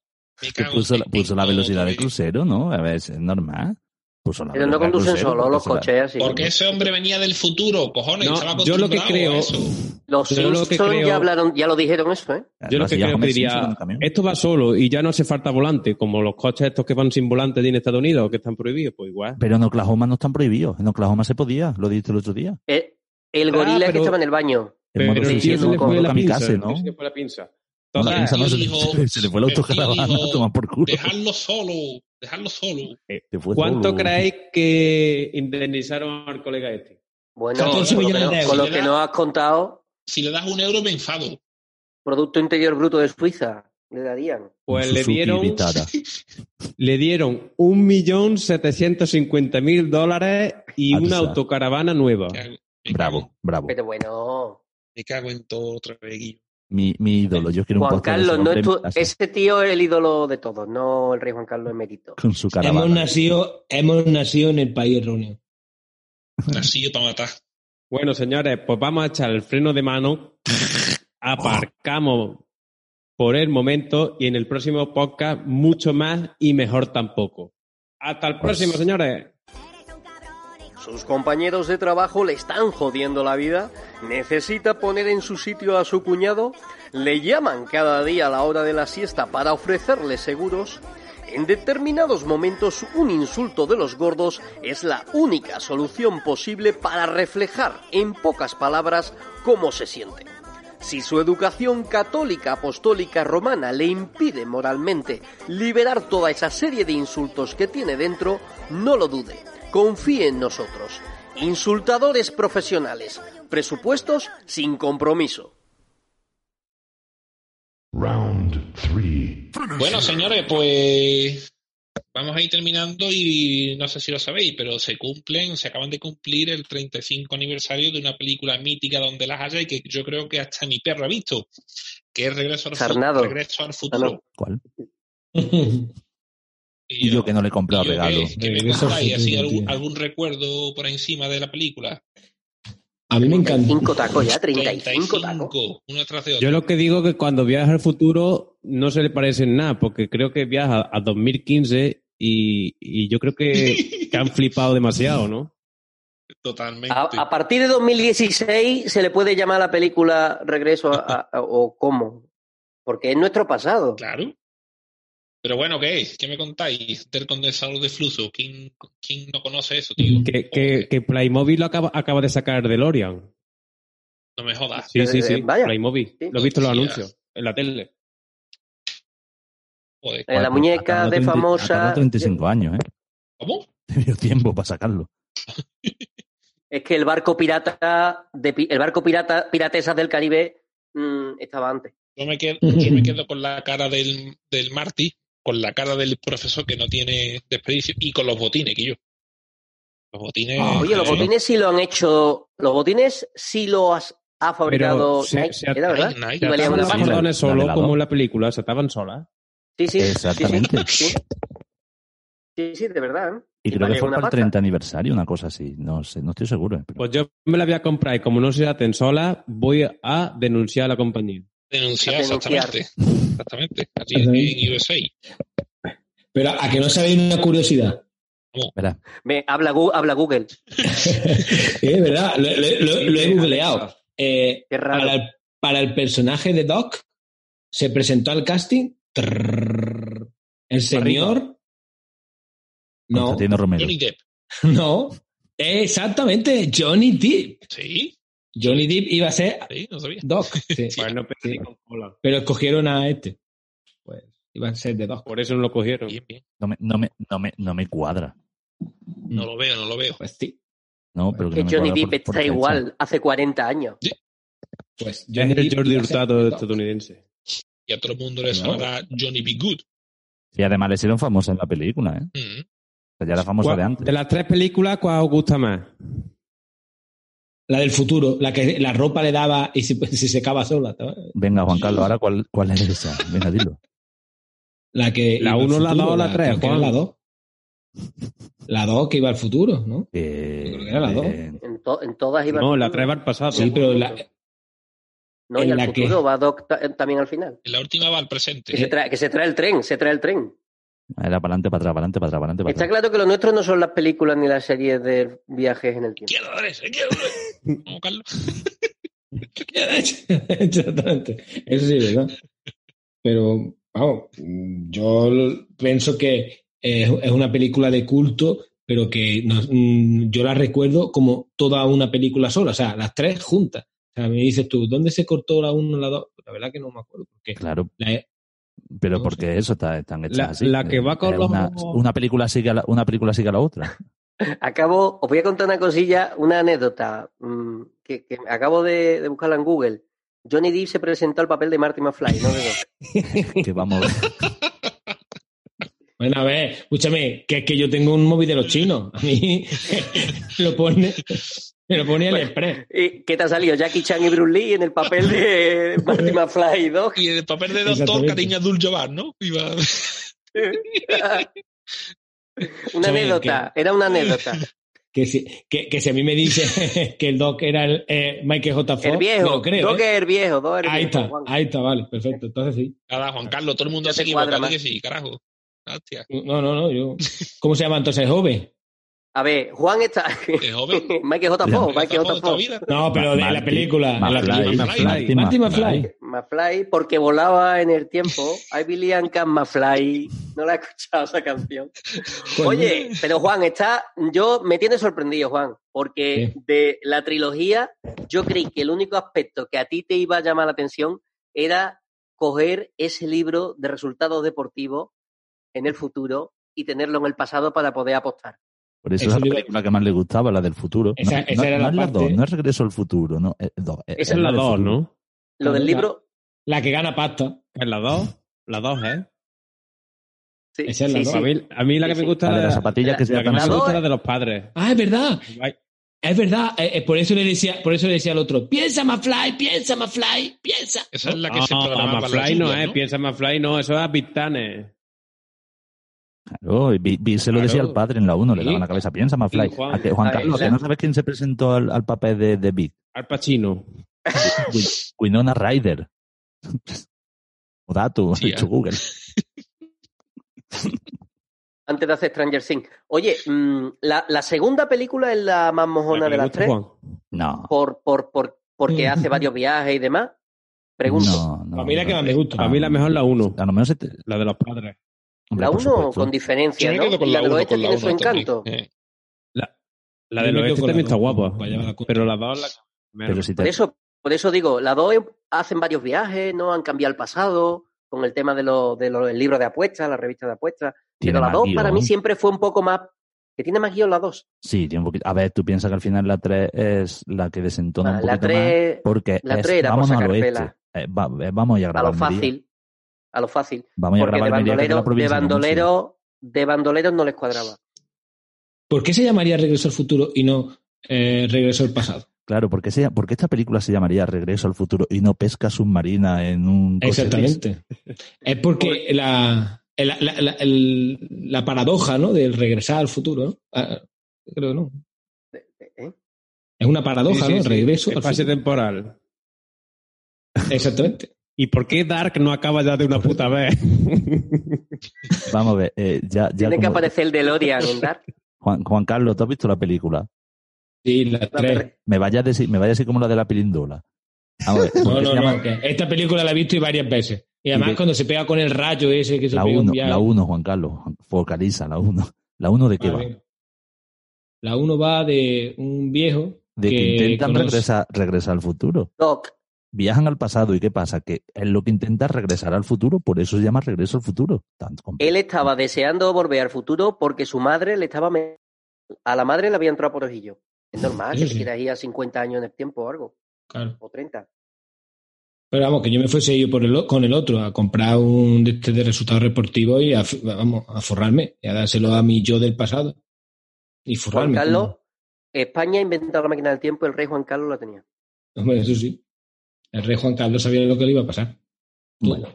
me Que cago puso, puso la velocidad de crucero, ¿no? A ver, es normal. Puso la Pero no conducen crucero, solo los se coches así. Porque ese hombre venía del futuro, cojones. No, estaba yo lo que creo- eso. Los que Simpsons creo- ya hablaron, ya lo dijeron eso, ¿eh? Yo lo que creo que diría, esto va solo y ya no hace falta volante, como los coches estos que van sin volante en Estados Unidos, que están prohibidos, pues igual. Pero en Oklahoma no están prohibidos. En Oklahoma se podía, lo dijiste el otro día. Eh, El Ah, gorila que pero- estaba en el baño. En Pero modo el tío sí, se no, le fue la pinza. ¿no? Se le fue la pinza. No, Total, pinza no, se, dijo- *laughs* se le fue la autocaravana dijo, a tomar por culo. Dejarlo solo, dejarlo solo. Fue ¿Cuánto solo. creéis que indemnizaron al colega este? Bueno, 14 con lo no- con lo que nos has contado, Si le das un euro, me enfado. Producto Interior Bruto de Suiza, le darían. Pues le dieron, Vitara. *laughs* le dieron un millón setecientos cincuenta mil dólares y Ah, una autocaravana nueva. Me cago- me Bravo, bravo. Pero bueno, Me cago en todo otra vez, Guillo. Mi, mi ídolo. Yo quiero un Juan Carlos, no es tu- ese tío es el ídolo de todos, no el rey Juan Carlos emérito. Con su Hemos caravana. nacido, hemos nacido en el país erróneo. Nacido para matar. Bueno, señores, pues vamos a echar el freno de mano, aparcamos por el momento y en el próximo podcast mucho más y mejor tampoco. Hasta el Pues- próximo, señores. Sus compañeros de trabajo le están jodiendo la vida, necesita poner en su sitio a su cuñado, le llaman cada día a la hora de la siesta para ofrecerle seguros. En determinados momentos un insulto de los gordos es la única solución posible para reflejar en pocas palabras cómo se siente. Si su educación católica apostólica romana le impide moralmente liberar toda esa serie de insultos que tiene dentro, no lo dude, confíe en nosotros. Insultadores profesionales, presupuestos sin compromiso. Round 3. Bueno, señores, pues vamos a ir terminando y no sé si lo sabéis, pero se cumplen, se acaban de cumplir el 35 aniversario de una película mítica donde las haya y que yo creo que hasta mi perro ha visto, que es Regreso al, fu- Sarnado. Regreso al futuro. ¿Cuál? *laughs* Y yo que no le he comprado ¿Y yo regalo. contáis? ¿Así algún, recuerdo por encima de la película? A mí me encanta. 35 tacos ya, 35 tacos. 35, uno tras de otro. Yo lo que digo que cuando viaja al futuro no se le parece en nada, porque creo que viaja a 2015 y, y yo creo que, que han flipado demasiado, ¿no? *laughs* Totalmente. A, a partir de 2016 se le puede llamar a la película Regreso a, a- a- o cómo. Porque es nuestro pasado. Claro. Pero bueno, ¿qué es? ¿Qué me contáis del condensador de flujo? ¿Quién, quién no conoce eso, tío? Que, que, que Playmobil lo acaba, acaba de sacar DeLorean. No me jodas. Sí, sí, sí. Eh, vaya. Playmobil. Sí. Lo he visto en los anuncios, en la tele. Joder. Eh, la muñeca Tardó de 30 famosa. tardó 35 años, ¿eh? ¿Cómo? *laughs* Te tiempo para sacarlo. *laughs* Es que el barco pirata, de, el barco pirata, piratesas del Caribe mm, estaba antes. Yo me quedo, *laughs* yo me quedo con la cara del, del Marty, con la cara del profesor que no tiene desperdicio y con los botines, que yo. Los botines. Ah, Oye, los eh, botines sí lo han hecho. Los botines sí los ha fabricado se- Nike, se- ¿era verdad? Nike, Se ataban pasta. cordones solo, como en la película, se ataban solas. Sí, sí. sí, sí. Exactamente. Sí, sí, sí, de verdad. ¿eh? Y Y creo que fue para el pasta. 30 aniversario, una cosa así. No sé, no estoy seguro. ¿eh? Pero- Pues yo me la voy a comprar y como no se aten solas, voy a denunciar a la compañía. Denunciar, exactamente. Exactamente. Exactamente. en USA. Pero a que no sabéis una curiosidad. Ve, habla, habla Google. *laughs* Es verdad, lo, lo- lo- lo he googleado. Eh, Qué raro. para, el, para el personaje de Doc se presentó al casting el señor. No, Romero. Johnny Depp. *laughs* no, exactamente, Johnny Depp. Sí, Johnny Depp iba a ser sí, no sabía. Doc, *laughs* sí. Pues no pedí con cola. pero escogieron a este. Pues iba a ser de Doc. Por eso no lo cogieron. Bien, bien. No me, no, me, no, me, no me cuadra. No lo veo, no lo veo. Pues sí. No, pero que Que Johnny Depp por- por está fecha. igual, hace 40 años. Pues Es el Depp Jordi Hurtado estadounidense. Y a todo el mundo le No. sonará Johnny B. Good. Y además le hicieron famosa en la película, ¿eh? Mm. O sea, ya era famosa de antes. De las tres películas, ¿cuál os gusta más? La del futuro, la que la ropa le daba y se, *laughs* se secaba sola. Venga, Juan Carlos, ahora cuál, cuál es esa. Venga, dilo. La que La iba al uno, la futuro, dos, la tres, creo que era Juan. La 2. La 2 que iba al futuro, ¿no? Eh, Yo creo que era la dos. eh, En, to- en todas iba No, al la futuro. tres va al pasado. Sí, pero la, No, y en al la que- futuro va Doc eh, también al final. En la última va al Que se, presente. trae, que se trae el tren, se trae el tren. era para adelante, para atrás, para adelante, para atrás, para adelante, Está claro que lo nuestro no son las películas ni las series de viajes en el tiempo. Quiero dar ese, quiero dar ese. Vamos, *laughs* Carlos. Exactamente. Eso sí, ¿verdad? Pero, vamos, yo pienso que es, una película de culto, pero que no- mm, yo la recuerdo como toda una película sola, o sea, las tres juntas. O sea, me dices tú, ¿dónde se cortó la 1 y la 2? La verdad que no me acuerdo. Porque Claro, la- pero no porque eso está, están hechas La- así. la que va con Eh, los- una, una película sigue a la, una película sigue a la otra. Acabo, os voy a contar una cosilla, una anécdota mm, que, que acabo de, de buscarla en Google. Johnny Depp se presentó al papel de Marty McFly, no de que *laughs* vamos a ver. Bueno, a ver, escúchame, que es que yo tengo un móvil de los chinos. A mí *laughs* lo pone, me lo pone el express. ¿Y ¿Qué te ha salido? Jackie Chan y Bruce Lee en el papel de *laughs* Marty McFly y Doc. Y el papel de doctor. Cariño Abdul-Jabbar, ¿no? Iba... *laughs* una anécdota, era una anécdota. *laughs* Que si, que, que si a mí me dice *laughs* que el doc era el eh, Michael J. Fox, El viejo, lo creo. Doc ¿eh? es el viejo, Doc es el Ahí viejo, está, Juan. ahí está, vale, perfecto. Entonces sí. Nada, Juan Carlos, todo el mundo Ya se te cuadra equivoca, más. di que sí, carajo. Hostia. No, no, no, yo. ¿Cómo se llama entonces joven? A ver, Juan está. ¿Es joven? *laughs* Michael J. Fox, Michael J. Fox. No, pero de la Marty, película. en la película. Marty Marty McFly. McFly. Porque volaba en el tiempo. I believe I can McFly. No la he escuchado esa canción. Oye, pero Juan, está, yo me tiene sorprendido, Juan, porque de la trilogía yo creí que el único aspecto que a ti te iba a llamar la atención era coger ese libro de resultados deportivos en el futuro y tenerlo en el pasado para poder apostar. Por eso Eso es la digo- película que más le gustaba, la del futuro. Esa- no, esa no- era no la es la parte- dos, no es Regreso al futuro, no. es dos, es- Esa es la 2, futuro. ¿no? Lo del La- libro, La que gana pasta. Es la 2. La 2, ¿eh? Sí, Esa es la sí, dos. sí. A mí, a mí la que Sí, me sí. gusta La de las zapatillas que se la que más me gusta es la de los padres. Ah, es verdad. Ay, Es verdad. Eh, eh, por eso le decía, por eso le decía al otro, piensa McFly, piensa McFly, piensa. Esa es la que No, se programaba para McFly los no es, piensa McFly no, eso es Vistane. Claro, y Vi- Vi se lo Claro. decía al padre en la 1, le Sí. daban la cabeza, piensa más fly. Sí, Juan. ¿A que, Juan Carlos, ¿a que la- no sabes quién se presentó al, al papel de, de Big? Al Pacino. Win- Winona Ryder. O dato, Sí, hecho ah. Google. Antes de hacer Stranger Things. Oye, mm, la, la segunda película es la más mojona ¿La que de las tres. Juan? No, Por, por, por, porque hace varios viajes y demás. Pregunto. no, no. A mí la que más me gusta. A mí la mejor la 1, A lo mejor se te... la de los padres. Hombre, la por 1 supuesto. con diferencia, ¿no? con Y la la del 1 oeste la tiene su 1 también. encanto. Eh, La, la del oeste la también está guapa. la. Pero las dos la. Pero si te... Por eso, por eso digo, las dos hacen varios viajes, no han cambiado el pasado, con el tema de los de los- del libro de apuestas, la revista de apuestas. Pero la más 2 para mí siempre fue un poco más. que tiene más guion la 2. Sí, tiene un poquito... A ver, tú piensas que al final la 3 es la que desentona un Ah, la poquito más. 3 Porque la es, tres era por vámonos al sacar oeste. Eh, va- eh, vamos a ir a a grabar lo fácil. A lo fácil. Vamos a ir a Porque de grabar la bandolero, de bandolero, de bandoleros no les cuadraba. ¿Por qué se llamaría Regreso al futuro y no eh, Regreso al pasado? Claro, porque, se, porque esta película se llamaría Regreso al futuro y no Pesca submarina en un? Exactamente. Es porque la, la, la, la- el- la paradoja, ¿no? Del regresar al futuro, ¿no? Ah, creo que no. ¿eh? Es una paradoja, Sí, sí, ¿no? sí. Regreso al Espacio futuro. temporal. Exactamente. ¿Y por qué Dark no acaba ya de una puta vez? *laughs* Vamos a ver, eh, ya, ya Tiene que como- aparecer el DeLorean en Dark. Juan, Juan Carlos, ¿tú has visto la película? Sí, La tres. perre- Me vaya a decir, me vaya a decir como la de la pilindola. Vamos a ver, ¿por No, no, llama no. que esta película la he visto y varias veces. Y además de- cuando se pega con el rayo ese que se La pega un 1, viaje. la 1, Juan Carlos. Focaliza, la 1. ¿La 1 de qué A va? ver. La uno va de un viejo De que, que intentan conoce- regresar, regresar al futuro. Doc. Viajan al pasado y ¿qué pasa? Que es lo que intenta regresar al futuro, por eso se llama regreso al futuro. Él estaba deseando volver al futuro porque su madre le estaba. me- A la madre le había entrado por ojillo. Es normal que te sí. quieras ir a 50 años en el tiempo o algo. Claro. O 30. Pero vamos, que yo me fuese yo por el, con el otro a comprar un de este de resultados reportivos y a, vamos, a forrarme y a dárselo a mi yo del pasado. Y Juan forrarme. Carlos, España ha inventado la máquina del tiempo, el rey Juan Carlos la tenía. Hombre, eso sí. El rey Juan Carlos sabía lo que le iba a pasar. Bueno,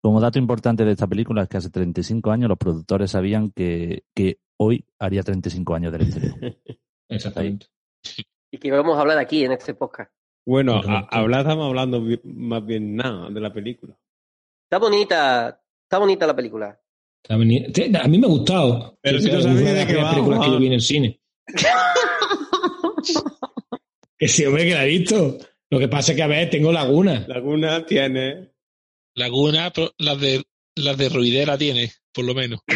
como dato importante de esta película es que hace 35 años los productores sabían que, que hoy haría 35 años del estreno. *laughs* Exactamente. Y que vamos a hablar aquí en este podcast. Bueno, hablar estamos hablando más bien nada de la película. Está bonita, está bonita la película. Está A mí me ha gustado. Pero si no sabía de qué va, películas que yo vi en el cine. *laughs* que sí, hombre, que la he visto. Lo que pasa es que, a ver, tengo laguna. Laguna tiene. Laguna, pero las de, las de Ruidera tiene, por lo menos. *laughs*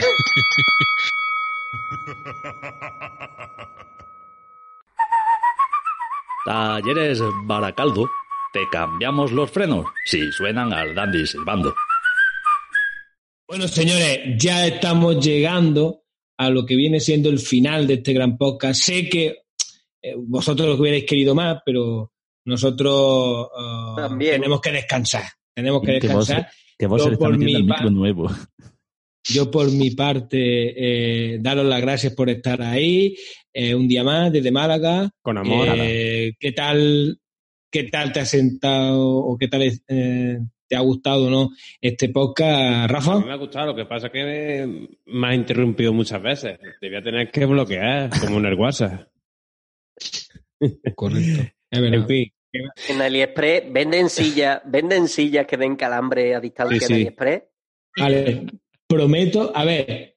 Talleres Baracaldo, te cambiamos los frenos si suenan al dandy silbando. Bueno, señores, ya estamos llegando a lo que viene siendo el final de este gran podcast. Sé que eh, vosotros lo hubierais querido más, pero nosotros También. tenemos que descansar. Tenemos que Que vos, descansar. que vos Yo por mi micro nuevo. Yo, por mi parte, eh, daros las gracias por estar ahí. eh, un día más desde Málaga. Con amor. Eh, ¿Qué tal, qué tal te ha sentado o qué tal eh, te ha gustado no este podcast, A mí Rafa? me ha gustado, lo que pasa es que me ha interrumpido muchas veces. Debía tener que bloquear, como en el WhatsApp. Correcto. *laughs* Es verdad. En fin, En AliExpress venden sillas, *laughs* venden sillas que den calambre a distancia Sí, en sí. AliExpress. Vale, prometo, a ver, eh,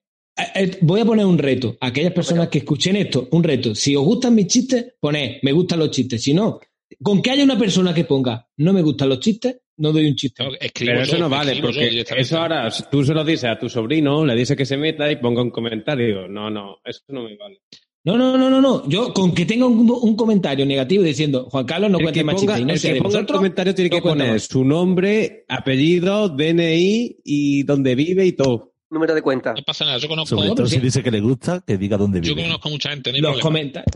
eh, voy a poner un reto. A aquellas personas que escuchen esto, un reto. Si os gustan mis chistes, poned, me gustan los chistes. Si no, con que haya una persona que ponga, no me gustan los chistes, no doy un chiste. No, escribo pero eso yo, no vale, escribo yo porque eso ahora tú se lo dices a tu sobrino, le dices que se meta y ponga un comentario. No, no, eso no me vale. No, no, no, no, no. Yo, con que tenga un, un comentario negativo diciendo, Juan Carlos no el cuente que más chistes y no el que ponga el comentario tiene que poner más. su nombre, apellido, DNI y dónde vive y todo. Número de cuenta. No pasa nada, yo conozco, Sobre todo si dice que le gusta, que diga dónde yo vive. conozco mucha gente, no Los, comentarios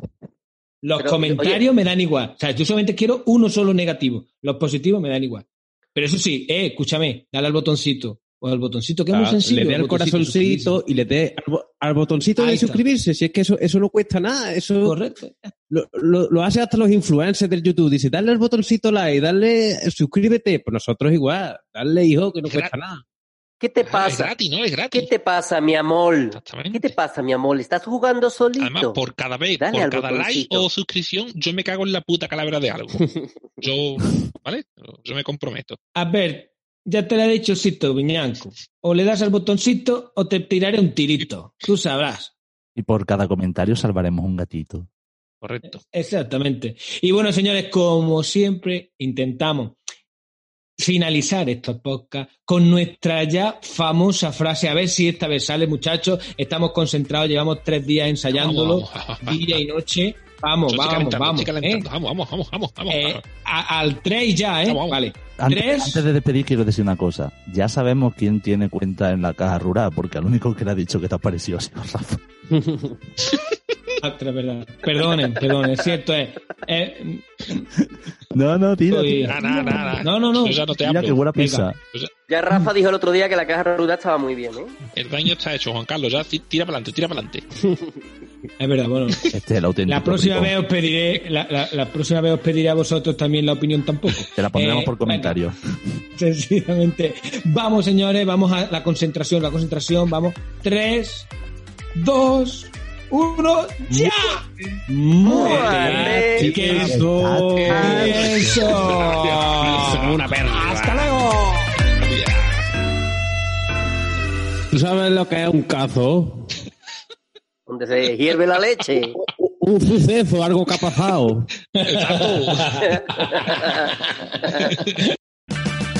los Pero, comentarios me dan igual. O sea, yo solamente quiero uno solo negativo. Los positivos me dan igual. Pero eso sí, eh, escúchame, dale al botoncito o al botoncito, que es muy Ah, sencillo. le dé el al corazoncito y le dé al, bo- al botoncito Ahí de está. suscribirse. Si es que eso, eso no cuesta nada. Eso Correcto. Lo, lo, lo hace hasta los influencers del YouTube. Dice, dale al botoncito like, dale, suscríbete. Pues nosotros igual. Dale, hijo, que no cuesta nada. ¿Qué te Ah, es pasa? gratis, ¿no? Es gratis. ¿Qué te pasa, mi amor? Exactamente. ¿Qué te pasa, mi amor? ¿Estás jugando solito? Además, por cada vez, Dale por cada like o suscripción, yo me cago en la puta calavera de algo. *laughs* Yo, ¿vale? Yo me comprometo. A ver, ya te lo he dicho, Sito Viñanco. O le das al botoncito o te tiraré un tirito. Tú sabrás. Y por cada comentario salvaremos un gatito. Correcto. Exactamente. Y bueno, señores, como siempre, intentamos finalizar estos podcasts con nuestra ya famosa frase. A ver si esta vez sale, muchachos. Estamos concentrados, llevamos tres días ensayándolo, Vamos, vamos, vamos, día y noche. Vamos, vamos, calentando, vamos. ¿eh? Vamos, vamos, vamos, vamos, vamos. Eh, a- al 3 ya, ¿eh? Vamos, vamos. Vale. Antes, Tres. antes de despedir, quiero decir una cosa. Ya sabemos quién tiene cuenta en la caja rural, porque al único que le ha dicho que te ha parecido ha sido Rafa. *laughs* Otra, verdad. Perdonen, perdonen, es cierto, es. eh, No, no, tira. Tira. No, no, no. Yo ya no te Mira qué buena pizza. Yo ya- Rafa dijo el otro día que la caja rural estaba muy bien, ¿eh? el daño está hecho, Juan Carlos. Ya ti- tira para adelante, tira para adelante. Es verdad, bueno. Este es el auténtico. La próxima vez os pediré, la, la- la próxima vez os pediré a vosotros también la opinión tampoco. Te la pondremos Eh, por comentario. *laughs* Sencillamente. Vamos, señores, vamos a la concentración, la concentración, vamos. Tres, dos, uno, ¡ya! Muerte. ¡Qué eso! ¡Eso! Una perra. ¡Hasta luego! ¿Tú sabes lo que es un cazo? Donde se hierve la leche. Un suceso, algo que ha pasado. *laughs*